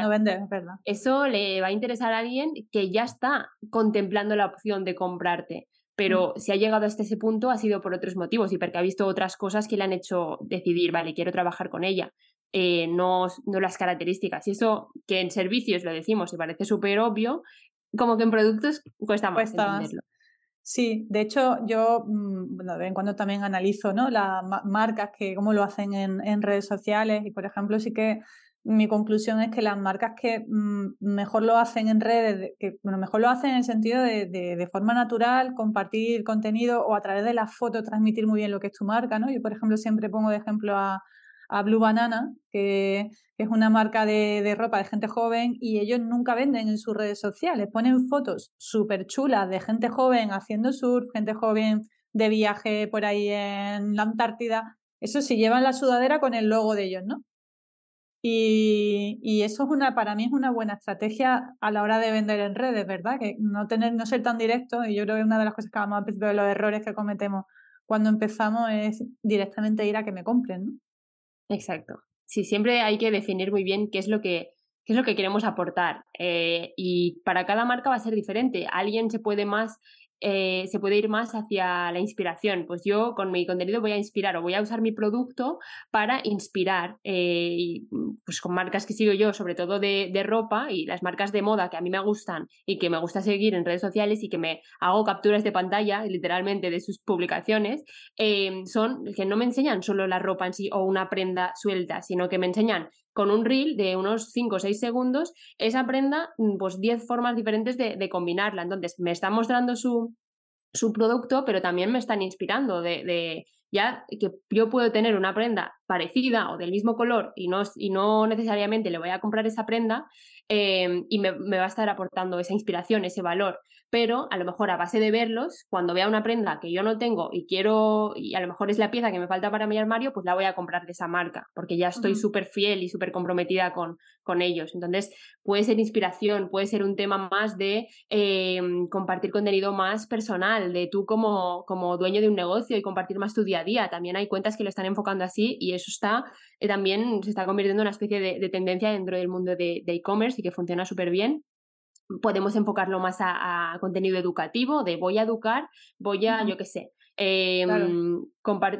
no vende, verdad. Eso le va a interesar a alguien que ya está contemplando la opción de comprarte. Pero mm. si ha llegado hasta ese punto ha sido por otros motivos y porque ha visto otras cosas que le han hecho decidir, vale, quiero trabajar con ella. Eh, no, no las características. Y eso que en servicios lo decimos y parece súper obvio, como que en productos cuesta más entenderlo. Sí, de hecho yo mm, bueno, de vez en cuando también analizo ¿no? las marcas que cómo lo hacen en, en, redes sociales y por ejemplo sí que mi conclusión es que las marcas que mm, mejor lo hacen en redes, que bueno, mejor lo hacen en el sentido de, de, de, forma natural, compartir contenido o a través de las fotos transmitir muy bien lo que es tu marca, ¿no? Yo por ejemplo siempre pongo de ejemplo a, a Blue Banana, que, es una marca de, ropa de gente joven y ellos nunca venden en sus redes sociales. Ponen fotos súper chulas de gente joven haciendo surf, gente joven de viaje por ahí en la Antártida. Eso sí, llevan la sudadera con el logo de ellos, ¿no? Y, y, eso es una, para mí es una buena estrategia a la hora de vender en redes, ¿verdad? Que no tener, no ser tan directo, y yo creo que una de las cosas que vamos a principio de los errores que cometemos cuando empezamos es directamente ir a que me compren, ¿no? Exacto. Sí, siempre hay que definir muy bien qué es lo que, qué es lo que queremos aportar. Eh, y para cada marca va a ser diferente. Alguien se puede más eh, se puede ir más hacia la inspiración. Pues yo con mi contenido voy a inspirar o voy a usar mi producto para inspirar. Eh, y, pues con marcas que sigo yo, sobre todo de, ropa y las marcas de moda que a mí me gustan y que me gusta seguir en redes sociales y que me hago capturas de pantalla literalmente de sus publicaciones, eh, son que no me enseñan solo la ropa en sí o una prenda suelta, sino que me enseñan con un reel de unos 5 o 6 segundos, esa prenda, mm, pues 10 formas diferentes de, combinarla. Entonces, me está mostrando su, su producto, pero también me están inspirando de, ya que yo puedo tener una prenda parecida o del mismo color y no, y no necesariamente le voy a comprar esa prenda em, y me, va a estar aportando esa inspiración, ese valor pero a lo mejor a base de verlos, cuando vea una prenda que yo no tengo y quiero, y a lo mejor es la pieza que me falta para mi armario, pues la voy a comprar de esa marca, porque ya estoy súper fiel y súper comprometida con, con ellos. Entonces, puede ser inspiración, puede ser un tema más de em, compartir contenido más personal, de tú como, como dueño de un negocio y compartir más tu día a día. También hay cuentas que lo están enfocando así y eso está, eh, también se está convirtiendo en una especie de, tendencia dentro del mundo de e-commerce y que funciona súper bien podemos enfocarlo más a, contenido educativo, de voy a educar, voy a, yo qué sé, em,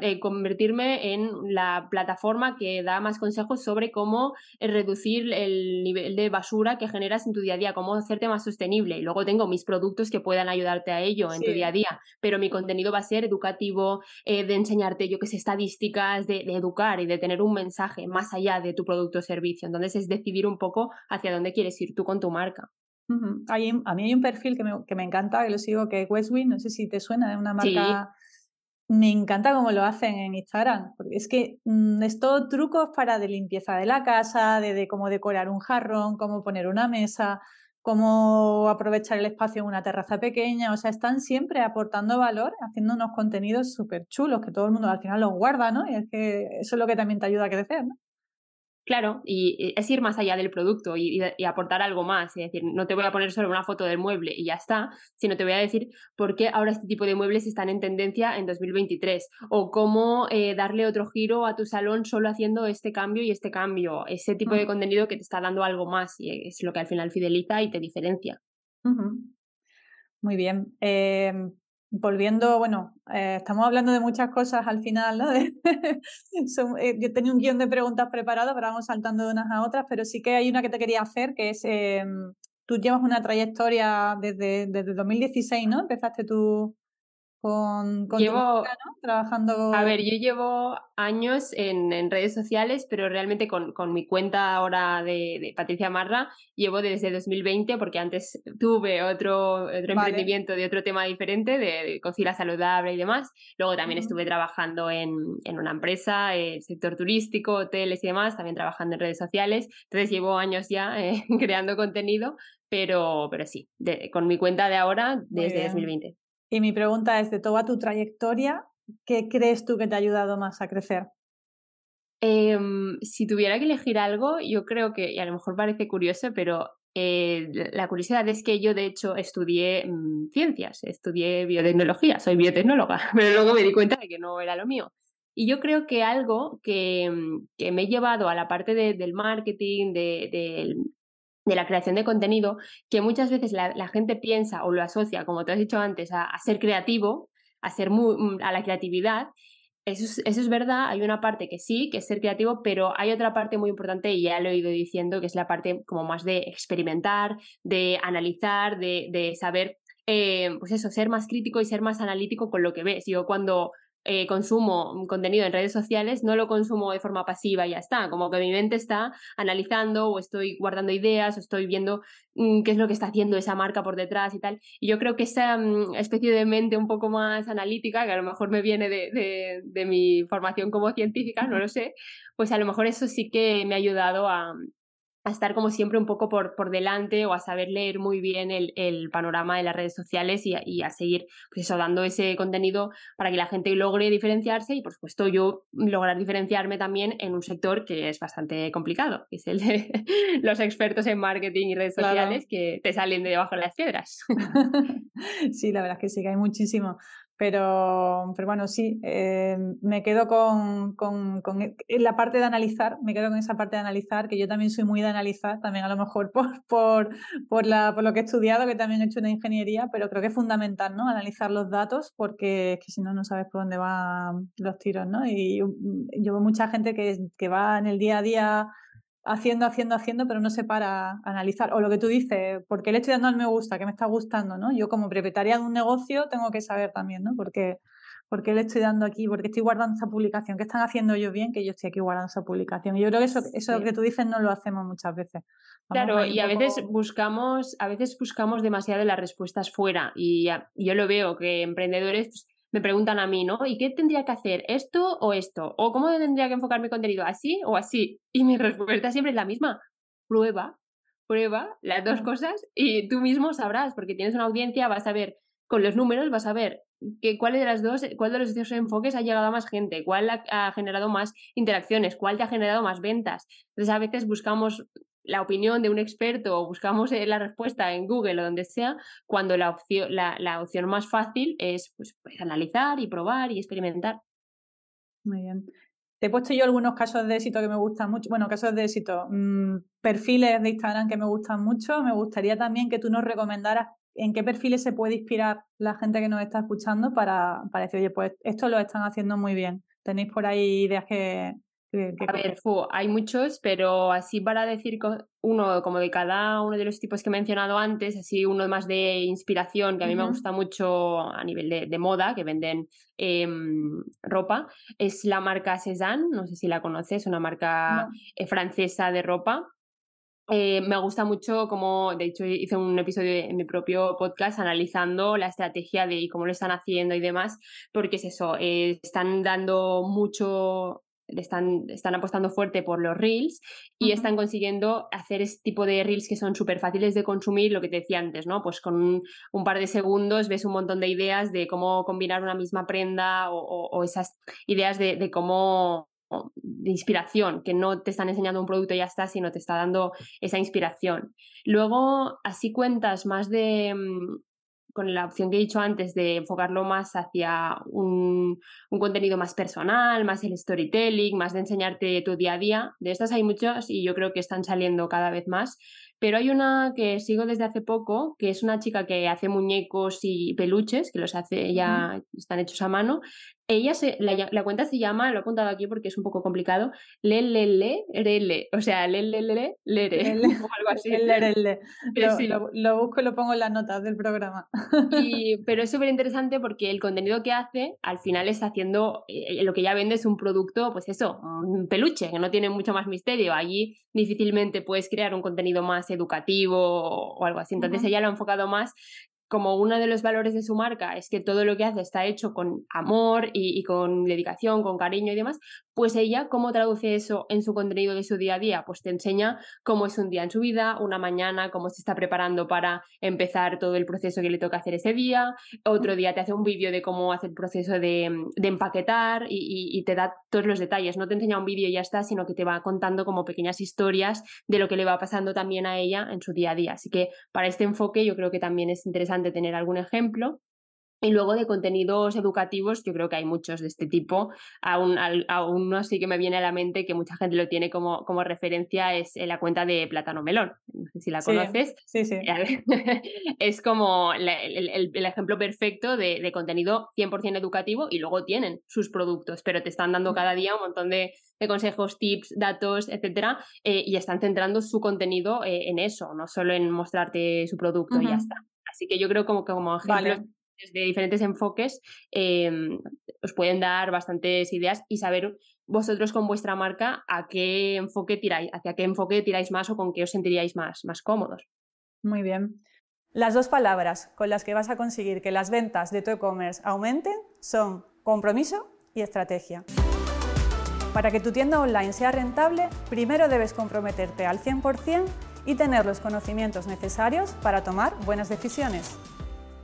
eh, convertirme en la plataforma que da más consejos sobre cómo eh, reducir el nivel de basura que generas en tu día a día, cómo hacerte más sostenible. Y luego tengo mis productos que puedan ayudarte a ello en tu día a día, pero mi contenido va a ser educativo, eh, de enseñarte, yo qué sé, estadísticas, de, de educar y de tener un mensaje más allá de tu producto o servicio. Entonces es decidir un poco hacia dónde quieres ir tú con tu marca a mí hay un perfil que me, que me, encanta, que lo sigo, que es Westwing, no sé si te suena, es una marca... Me encanta cómo lo hacen en Instagram, porque es que mm, es todo trucos para de limpieza de la casa, de, cómo decorar un jarrón, cómo poner una mesa, cómo aprovechar el espacio en una terraza pequeña, o sea, están siempre aportando valor, haciendo unos contenidos súper chulos que todo el mundo al final los guarda, ¿no? Y es que eso es lo que también te ayuda a crecer, ¿no? Claro, y es ir más allá del producto y, aportar algo más. Es decir, no te voy a poner solo una foto del mueble y ya está, sino te voy a decir por qué ahora este tipo de muebles están en tendencia en 2023 o cómo eh, darle otro giro a tu salón solo haciendo este cambio y este cambio. Ese tipo de contenido que te está dando algo más y es lo que al final fideliza y te diferencia. Muy bien. Em, volviendo, bueno, eh, estamos hablando de muchas cosas al final, ¿no? Eh, yo tenía un guion de preguntas preparado, pero vamos saltando de unas a otras, pero sí que hay una que te quería hacer, que es, em, tú llevas una trayectoria desde, desde 2016, ¿no? Empezaste tu, con, con llevo, Trabajando. A ver, yo llevo años en, redes sociales, pero realmente con, mi cuenta ahora de, Patricia Marra llevo desde 2020, porque antes tuve otro, otro emprendimiento de otro tema diferente, de, cocina saludable y demás. Luego también estuve trabajando en, una empresa, el sector turístico, hoteles y demás, también trabajando en redes sociales. Entonces llevo años ya eh, creando contenido, pero, pero sí, con mi cuenta de ahora desde 2020. Y mi pregunta es, de toda tu trayectoria, ¿qué crees tú que te ha ayudado más a crecer? Em, si tuviera que elegir algo, yo creo que, y a lo mejor parece curioso, pero eh, la curiosidad es que yo de hecho estudié mm, ciencias, estudié biotecnología, soy biotecnóloga, pero luego me di cuenta de que no era lo mío. Y yo creo que algo que, mm, que me he llevado a la parte del marketing, de la creación de contenido, que muchas veces la, gente piensa o lo asocia, como te has dicho antes, a, ser creativo, a, ser muy, mm, a la creatividad. Eso es, eso es, verdad, hay una parte que sí, que es ser creativo, pero hay otra parte muy importante, y ya lo he ido diciendo, que es la parte como más de experimentar, de analizar, de, de saber, eh, pues eso, ser más crítico y ser más analítico con lo que ves. Yo cuando eh, consumo contenido en redes sociales, no lo consumo de forma pasiva y ya está, como que mi mente está analizando o estoy guardando ideas o estoy viendo mm, qué es lo que está haciendo esa marca por detrás y tal. Y yo creo que esa mm, especie de mente un poco más analítica, que a lo mejor me viene de, de mi formación como científica, no lo sé, pues a lo mejor eso sí que me ha ayudado a, a estar como siempre un poco por, por delante o a saber leer muy bien el, el panorama de las redes sociales y a, y a, seguir pues eso, dando ese contenido para que la gente logre diferenciarse y por supuesto yo lograr diferenciarme también en un sector que es bastante complicado, que es el de los expertos en marketing y redes sociales que te salen de debajo de las piedras. sí, la verdad es que sí, que hay muchísimo. Pero, pero bueno, sí, eh, me quedo con, con, con, e, la parte de analizar, me quedo con esa parte de analizar, que yo también soy muy de analizar, también a lo mejor por, por, por, la, por lo que he estudiado, que también he hecho una ingeniería, pero creo que es fundamental, ¿no? Analizar los datos, porque es que si no, no sabes por dónde van los tiros, ¿no? Y yo, yo veo mucha gente que, que va en el día a día haciendo, haciendo, haciendo, pero no se para a analizar. O lo que tú dices, ¿por qué le estoy dando al me gusta? ¿Qué me está gustando? ¿no? Yo como propietaria de un negocio tengo que saber también, ¿no? ¿Por qué, le estoy dando aquí? ¿Por qué estoy guardando esa publicación? ¿Qué están haciendo ellos bien que yo estoy aquí guardando esa publicación? Y yo creo que eso, eso que tú dices no lo hacemos muchas veces. claro, y a veces buscamos, a veces buscamos demasiado las respuestas fuera. Y yo lo veo que emprendedores pues, me preguntan a mí, ¿no? ¿Y qué tendría que hacer? ¿Esto o esto? ¿O cómo tendría que enfocar mi contenido? ¿Así o así? Y mi respuesta siempre es la misma. Prueba, prueba las dos cosas y tú mismo sabrás, porque tienes una audiencia, vas a ver con los números, vas a ver que cuál de las dos, cuál de los dos enfoques ha llegado a más gente, cuál ha generado más interacciones, cuál te ha generado más ventas. Entonces a veces buscamos la opinión de un experto o buscamos eh, la respuesta en Google o donde sea, cuando la opción, la, la opción más fácil es pues, pues, analizar y probar y experimentar. Muy bien. Te he puesto yo algunos casos de éxito que me gustan mucho. Bueno, casos de éxito, mm, perfiles de Instagram que me gustan mucho. Me gustaría también que tú nos recomendaras en qué perfiles se puede inspirar la gente que nos está escuchando para, para decir, oye, pues esto lo están haciendo muy bien. ¿Tenéis por ahí ideas que, a ver, hay muchos, pero así para decir uno como de cada uno de los tipos que he mencionado antes, así uno más de inspiración que a mí me gusta mucho a nivel de, moda, que venden em, ropa, es la marca Cézanne, no sé si la conoces, una marca eh, francesa de ropa. Eh, me gusta mucho como, de hecho, hice un episodio en mi propio podcast analizando la estrategia de cómo lo están haciendo y demás, porque es eso, eh, están dando mucho están, están apostando fuerte por los reels y están consiguiendo hacer este tipo de reels que son súper fáciles de consumir, lo que te decía antes, ¿no? Pues con un, par de segundos ves un montón de ideas de cómo combinar una misma prenda o, esas ideas de, cómo de inspiración, que no te están enseñando un producto y ya está, sino te está dando esa inspiración. Luego, así cuentas más de, mm, con la opción que he dicho antes de enfocarlo más hacia un, contenido más personal, más el storytelling, más de enseñarte tu día a día. De estas hay muchas y yo creo que están saliendo cada vez más. pero hay una que sigo desde hace poco, que es una chica que hace muñecos y peluches, que los hace, ya están hechos a mano, ella se, la, cuenta se llama, lo he apuntado aquí porque es un poco complicado, le le le le o sea, le le le le le o algo así. Lo, lo, busco y lo pongo en las notas del programa. Y, pero es súper interesante porque el contenido que hace al final está haciendo, eh, lo que ya vende es un producto, pues eso, un peluche, que no tiene mucho más misterio. Allí difícilmente puedes crear un contenido más educativo o, algo así. Entonces ella lo ha enfocado más como uno de los valores de su marca es que todo lo que hace está hecho con amor y, con dedicación, con cariño y demás, pues ella, ¿cómo traduce eso en su contenido de su día a día? Pues te enseña cómo es un día en su vida, una mañana, cómo se está preparando para empezar todo el proceso que le toca hacer ese día, otro día te hace un vídeo de cómo hace el proceso de, empaquetar y, te da todos los detalles. No te enseña un vídeo y ya está, sino que te va contando como pequeñas historias de lo que le va pasando también a ella en su día a día. Así que para este enfoque yo creo que también es interesante tener algún ejemplo. Y luego de contenidos educativos, yo creo que hay muchos de este tipo. Aún, uno sí que me viene a la mente que mucha gente lo tiene como, como referencia, es eh, la cuenta de Plátano Melón. No sé si la conoces. Sí, sí. es como el, el, ejemplo perfecto de, de, contenido 100% educativo y luego tienen sus productos, pero te están dando cada día un montón de, de consejos, tips, datos, etcétera, eh, y están centrando su contenido eh, en eso, no solo en mostrarte su producto y ya está. Así que yo creo como que como ejemplos desde diferentes enfoques em, os pueden dar bastantes ideas y saber vosotros con vuestra marca a qué enfoque tiráis, hacia qué enfoque tiráis más o con qué os sentiríais más, más cómodos. Muy bien. Las dos palabras con las que vas a conseguir que las ventas de tu e-commerce aumenten son compromiso y estrategia. Para que tu tienda online sea rentable, primero debes comprometerte al 100% y tener los conocimientos necesarios para tomar buenas decisiones.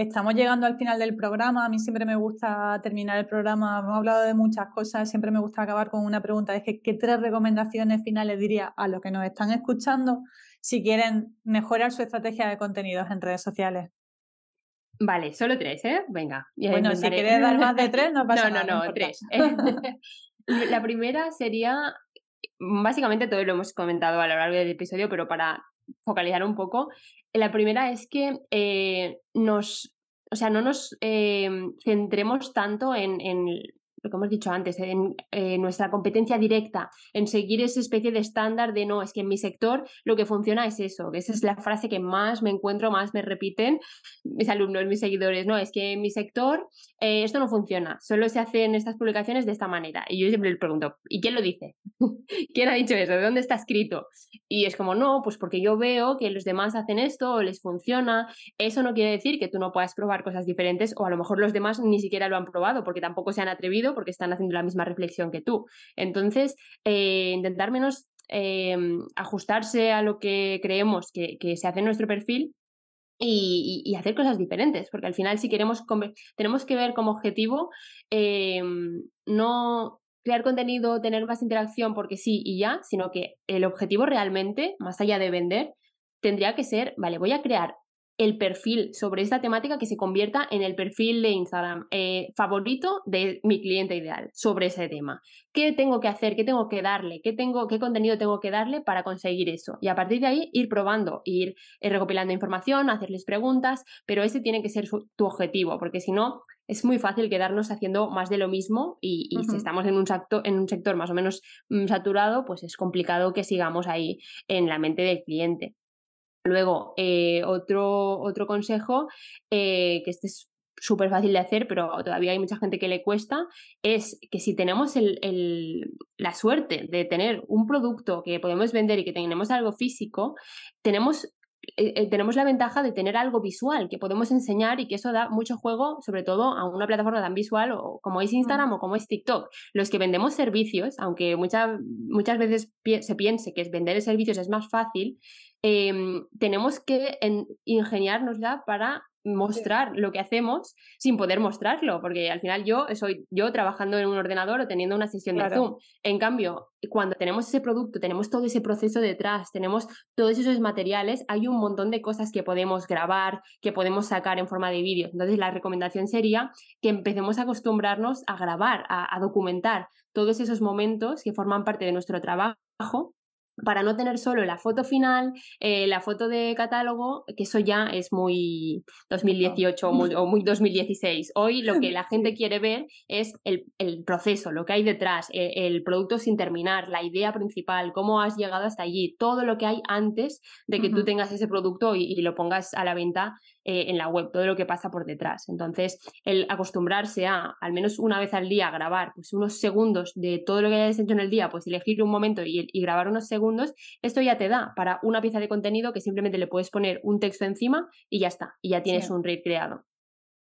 Estamos llegando al final del programa. A mí siempre me gusta terminar el programa. Hemos hablado de muchas cosas. Siempre me gusta acabar con una pregunta. Es que, ¿qué tres recomendaciones finales diría a los que nos están escuchando si quieren mejorar su estrategia de contenidos en redes sociales? Vale, solo tres, ¿eh? Venga. Bueno, si quieres dar más de tres, no pasa nada. No, no, no, tres. La primera sería, básicamente todo lo hemos comentado a lo largo del episodio, pero para focalizar un poco, la primera es que eh, nos, o sea, no nos eh, centremos tanto en, en, lo que hemos dicho antes, en eh, nuestra competencia directa, en seguir esa especie de estándar de no, es que en mi sector lo que funciona es eso, esa es la frase que más me encuentro, más me repiten mis alumnos, mis seguidores, no, es que en mi sector eh, esto no funciona, solo se hacen estas publicaciones de esta manera. Y yo siempre les pregunto, ¿y quién lo dice? ¿Quién ha dicho eso? ¿De dónde está escrito? Y es como, no, pues porque yo veo que los demás hacen esto o les funciona, eso no quiere decir que tú no puedas probar cosas diferentes o a lo mejor los demás ni siquiera lo han probado porque tampoco se han atrevido porque están haciendo la misma reflexión que tú. Entonces, eh, intentar menos eh, ajustarse a lo que creemos que, se hace en nuestro perfil y, hacer cosas diferentes, porque al final si queremos, tenemos que ver como objetivo eh, no crear contenido, tener más interacción porque sí y ya, sino que el objetivo realmente, más allá de vender, tendría que ser, vale, voy a crear el perfil sobre esta temática que se convierta en el perfil de Instagram eh, favorito de mi cliente ideal sobre ese tema. ¿Qué tengo que hacer? ¿Qué tengo que darle? ¿Qué, tengo, qué contenido tengo que darle para conseguir eso? Y a partir de ahí ir probando, ir eh, recopilando información, hacerles preguntas, pero ese tiene que ser tu objetivo, porque si no, es muy fácil quedarnos haciendo más de lo mismo y, si estamos en un, en un sector más o menos mm, saturado, pues es complicado que sigamos ahí en la mente del cliente. Luego, eh, otro, otro consejo, eh, que este es súper fácil de hacer, pero todavía hay mucha gente que le cuesta, es que si tenemos el, la suerte de tener un producto que podemos vender y que tenemos algo físico, tenemos eh, tenemos la ventaja de tener algo visual que podemos enseñar y que eso da mucho juego, sobre todo a una plataforma tan visual o como es Instagram o como es TikTok. Los que vendemos servicios, aunque muchas muchas veces se piense que vender servicios es más fácil, Em, tenemos que ingeniárnosla para mostrar lo que hacemos sin poder mostrarlo, porque al final yo soy yo trabajando en un ordenador o teniendo una sesión de Zoom. En cambio, cuando tenemos ese producto, tenemos todo ese proceso detrás, tenemos todos esos materiales, hay un montón de cosas que podemos grabar, que podemos sacar en forma de vídeo. Entonces, la recomendación sería que empecemos a acostumbrarnos a grabar, a documentar todos esos momentos que forman parte de nuestro trabajo para no tener solo la foto final, eh, la foto de catálogo, que eso ya es muy 2018 o muy, 2016. Hoy lo que la gente quiere ver es el, proceso, lo que hay detrás, e, el, producto sin terminar, la idea principal, cómo has llegado hasta allí, todo lo que hay antes de que tú tengas ese producto y, lo pongas a la venta eh, en la web, todo lo que pasa por detrás. Entonces, el acostumbrarse a al menos una vez al día grabar pues, unos segundos de todo lo que hayas hecho en el día, pues elegir un momento y, y grabar unos segundos esto ya te da para una pieza de contenido que simplemente le puedes poner un texto encima y ya está, y ya tienes un reel creado.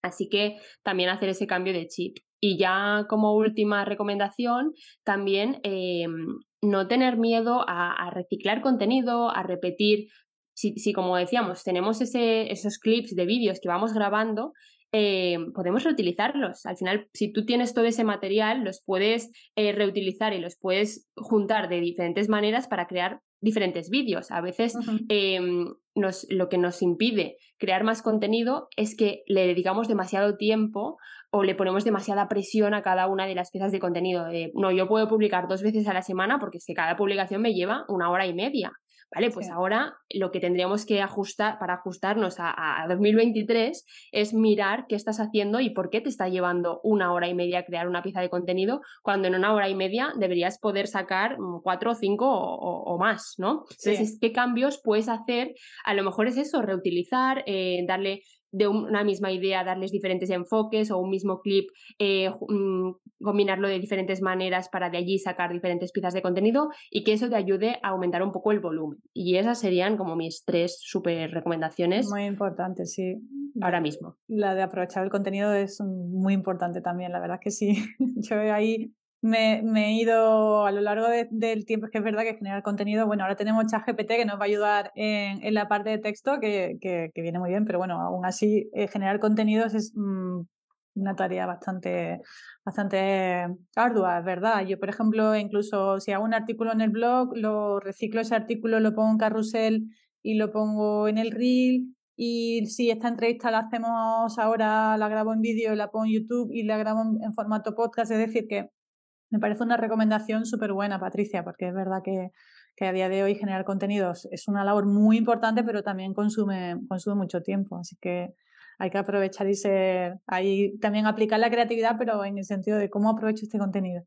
Así que también hacer ese cambio de chip. Y ya como última recomendación, también em, no tener miedo a, reciclar contenido, a repetir. Si, como decíamos, tenemos ese, esos clips de vídeos que vamos grabando, eh, podemos reutilizarlos. Al final, si tú tienes todo ese material, los puedes eh, reutilizar y los puedes juntar de diferentes maneras para crear diferentes vídeos. A veces em, nos, lo que nos impide crear más contenido es que le dedicamos demasiado tiempo o le ponemos demasiada presión a cada una de las piezas de contenido. no, yo puedo publicar dos veces a la semana porque es que cada publicación me lleva una hora y media. Vale, pues ahora lo que tendríamos que ajustar para ajustarnos a, 2023 es mirar qué estás haciendo y por qué te está llevando una hora y media crear una pieza de contenido cuando en una hora y media deberías poder sacar mm, cuatro o cinco o, más, ¿no? Entonces, ¿qué cambios puedes hacer? A lo mejor es eso, reutilizar, eh, darle de una misma idea darles diferentes enfoques o un mismo clip eh, mm, combinarlo de diferentes maneras para de allí sacar diferentes piezas de contenido y que eso te ayude a aumentar un poco el volumen. Y esas serían como mis tres super recomendaciones. Muy importante, sí. Ahora mismo. La de aprovechar el contenido es muy importante también, la verdad que sí. Yo ahí me, he ido a lo largo del tiempo, es que es verdad que generar contenido, bueno, ahora tenemos ChatGPT que nos va a ayudar en, la parte de texto, que, que, viene muy bien, pero bueno, aún así eh, generar contenidos es mm, una tarea bastante, bastante ardua, verdad. Yo, por ejemplo, incluso si hago un artículo en el blog, lo reciclo ese artículo, lo pongo en carrusel y lo pongo en el reel. Y si esta entrevista la hacemos ahora, la grabo en vídeo, la pongo en YouTube y la grabo en formato podcast, es decir, que me parece una recomendación súper buena, Patricia, porque es verdad que, a día de hoy generar contenidos es una labor muy importante, pero también consume, consume mucho tiempo. Así que hay que aprovechar y ser, ahí también aplicar la creatividad, pero en el sentido de cómo aprovecho este contenido.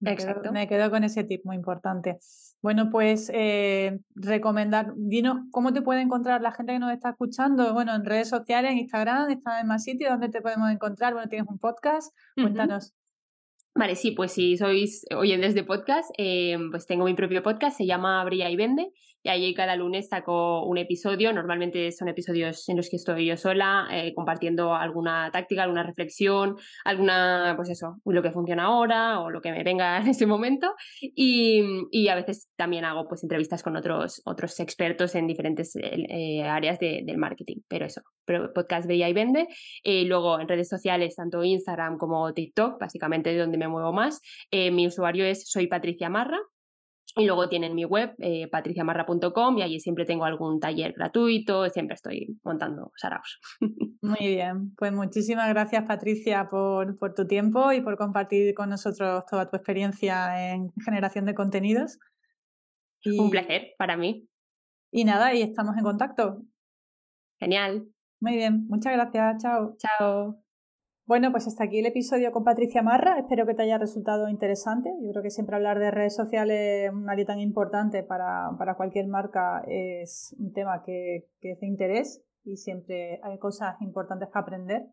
Me Exacto. Quedo, me quedo con ese tip muy importante. Bueno, pues eh, recomendar, dinos cómo te puede encontrar la gente que nos está escuchando. Bueno, en redes sociales, en Instagram, está en más sitios, ¿dónde te podemos encontrar? Bueno, tienes un podcast, cuéntanos. Vale, sí, pues si sois oyentes de podcast, eh, pues tengo mi propio podcast, se llama Brilla y Vende, y ahí cada lunes saco un episodio, normalmente son episodios en los que estoy yo sola, eh, compartiendo alguna táctica, alguna reflexión, alguna, pues eso, lo que funciona ahora o lo que me venga en ese momento, y, a veces también hago pues entrevistas con otros, otros expertos en diferentes eh, áreas del marketing, pero eso, pero podcast Brilla y Vende, luego en redes sociales, tanto Instagram como TikTok, básicamente de donde me muevo más. Eh, mi usuario es soy Patricia Marra Y luego tienen mi web, eh, patriciamarra.com, y allí siempre tengo algún taller gratuito, siempre estoy montando saraos. Muy bien, pues muchísimas gracias Patricia por, por, tu tiempo y por compartir con nosotros toda tu experiencia en generación de contenidos. Un placer para mí. Y nada, y estamos en contacto. Genial. Muy bien, muchas gracias, chao. Chao. Bueno, pues hasta aquí el episodio con Patricia Marra. Espero que te haya resultado interesante. Yo creo que siempre hablar de redes sociales, un área tan importante para, cualquier marca, es un tema que, es de interés y siempre hay cosas importantes que aprender.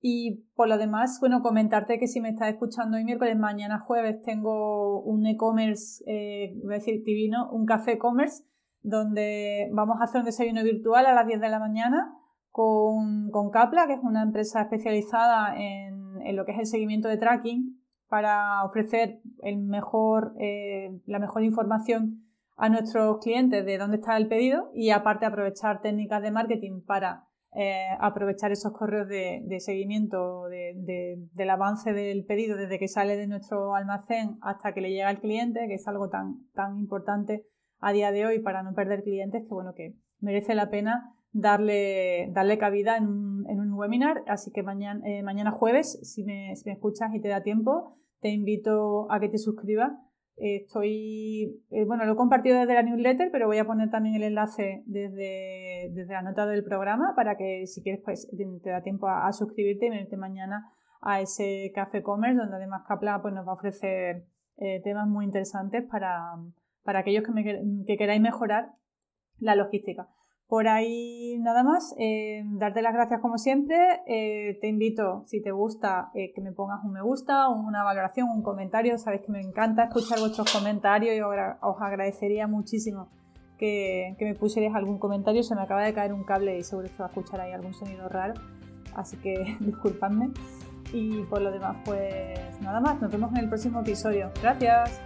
Y por lo demás, bueno, comentarte que si me estás escuchando hoy miércoles, mañana jueves tengo un e-commerce, eh, voy a decir divino, un café e-commerce, donde vamos a hacer un desayuno virtual a las 10 de la mañana con, con Capla, que es una empresa especializada en, en, lo que es el seguimiento de tracking para ofrecer el mejor, eh, la mejor información a nuestros clientes de dónde está el pedido y aparte aprovechar técnicas de marketing para eh, aprovechar esos correos de, de seguimiento de, de, del avance del pedido desde que sale de nuestro almacén hasta que le llega al cliente, que es algo tan, tan importante a día de hoy para no perder clientes que bueno que merece la pena darle, darle cabida en un, en un webinar. Así que mañana, eh, mañana jueves, si me, si me, escuchas y te da tiempo, te invito a que te suscribas. estoy, eh, bueno, lo he compartido desde la newsletter, pero voy a poner también el enlace desde, desde la nota del programa para que si quieres, pues te, da tiempo a, suscribirte y venirte mañana a ese Café Commerce, donde además Capla pues, nos va a ofrecer eh, temas muy interesantes para, para aquellos que, me, que queráis mejorar la logística. Por ahí nada más, eh, darte las gracias como siempre. Eh, te invito, si te gusta, eh, que me pongas un me gusta, una valoración, un comentario. Sabéis que me encanta escuchar vuestros comentarios y os agradecería muchísimo que, me pusierais algún comentario. Se me acaba de caer un cable y seguro que va a escuchar ahí algún sonido raro. Así que disculpadme. Y por lo demás, pues nada más. Nos vemos en el próximo episodio. Gracias.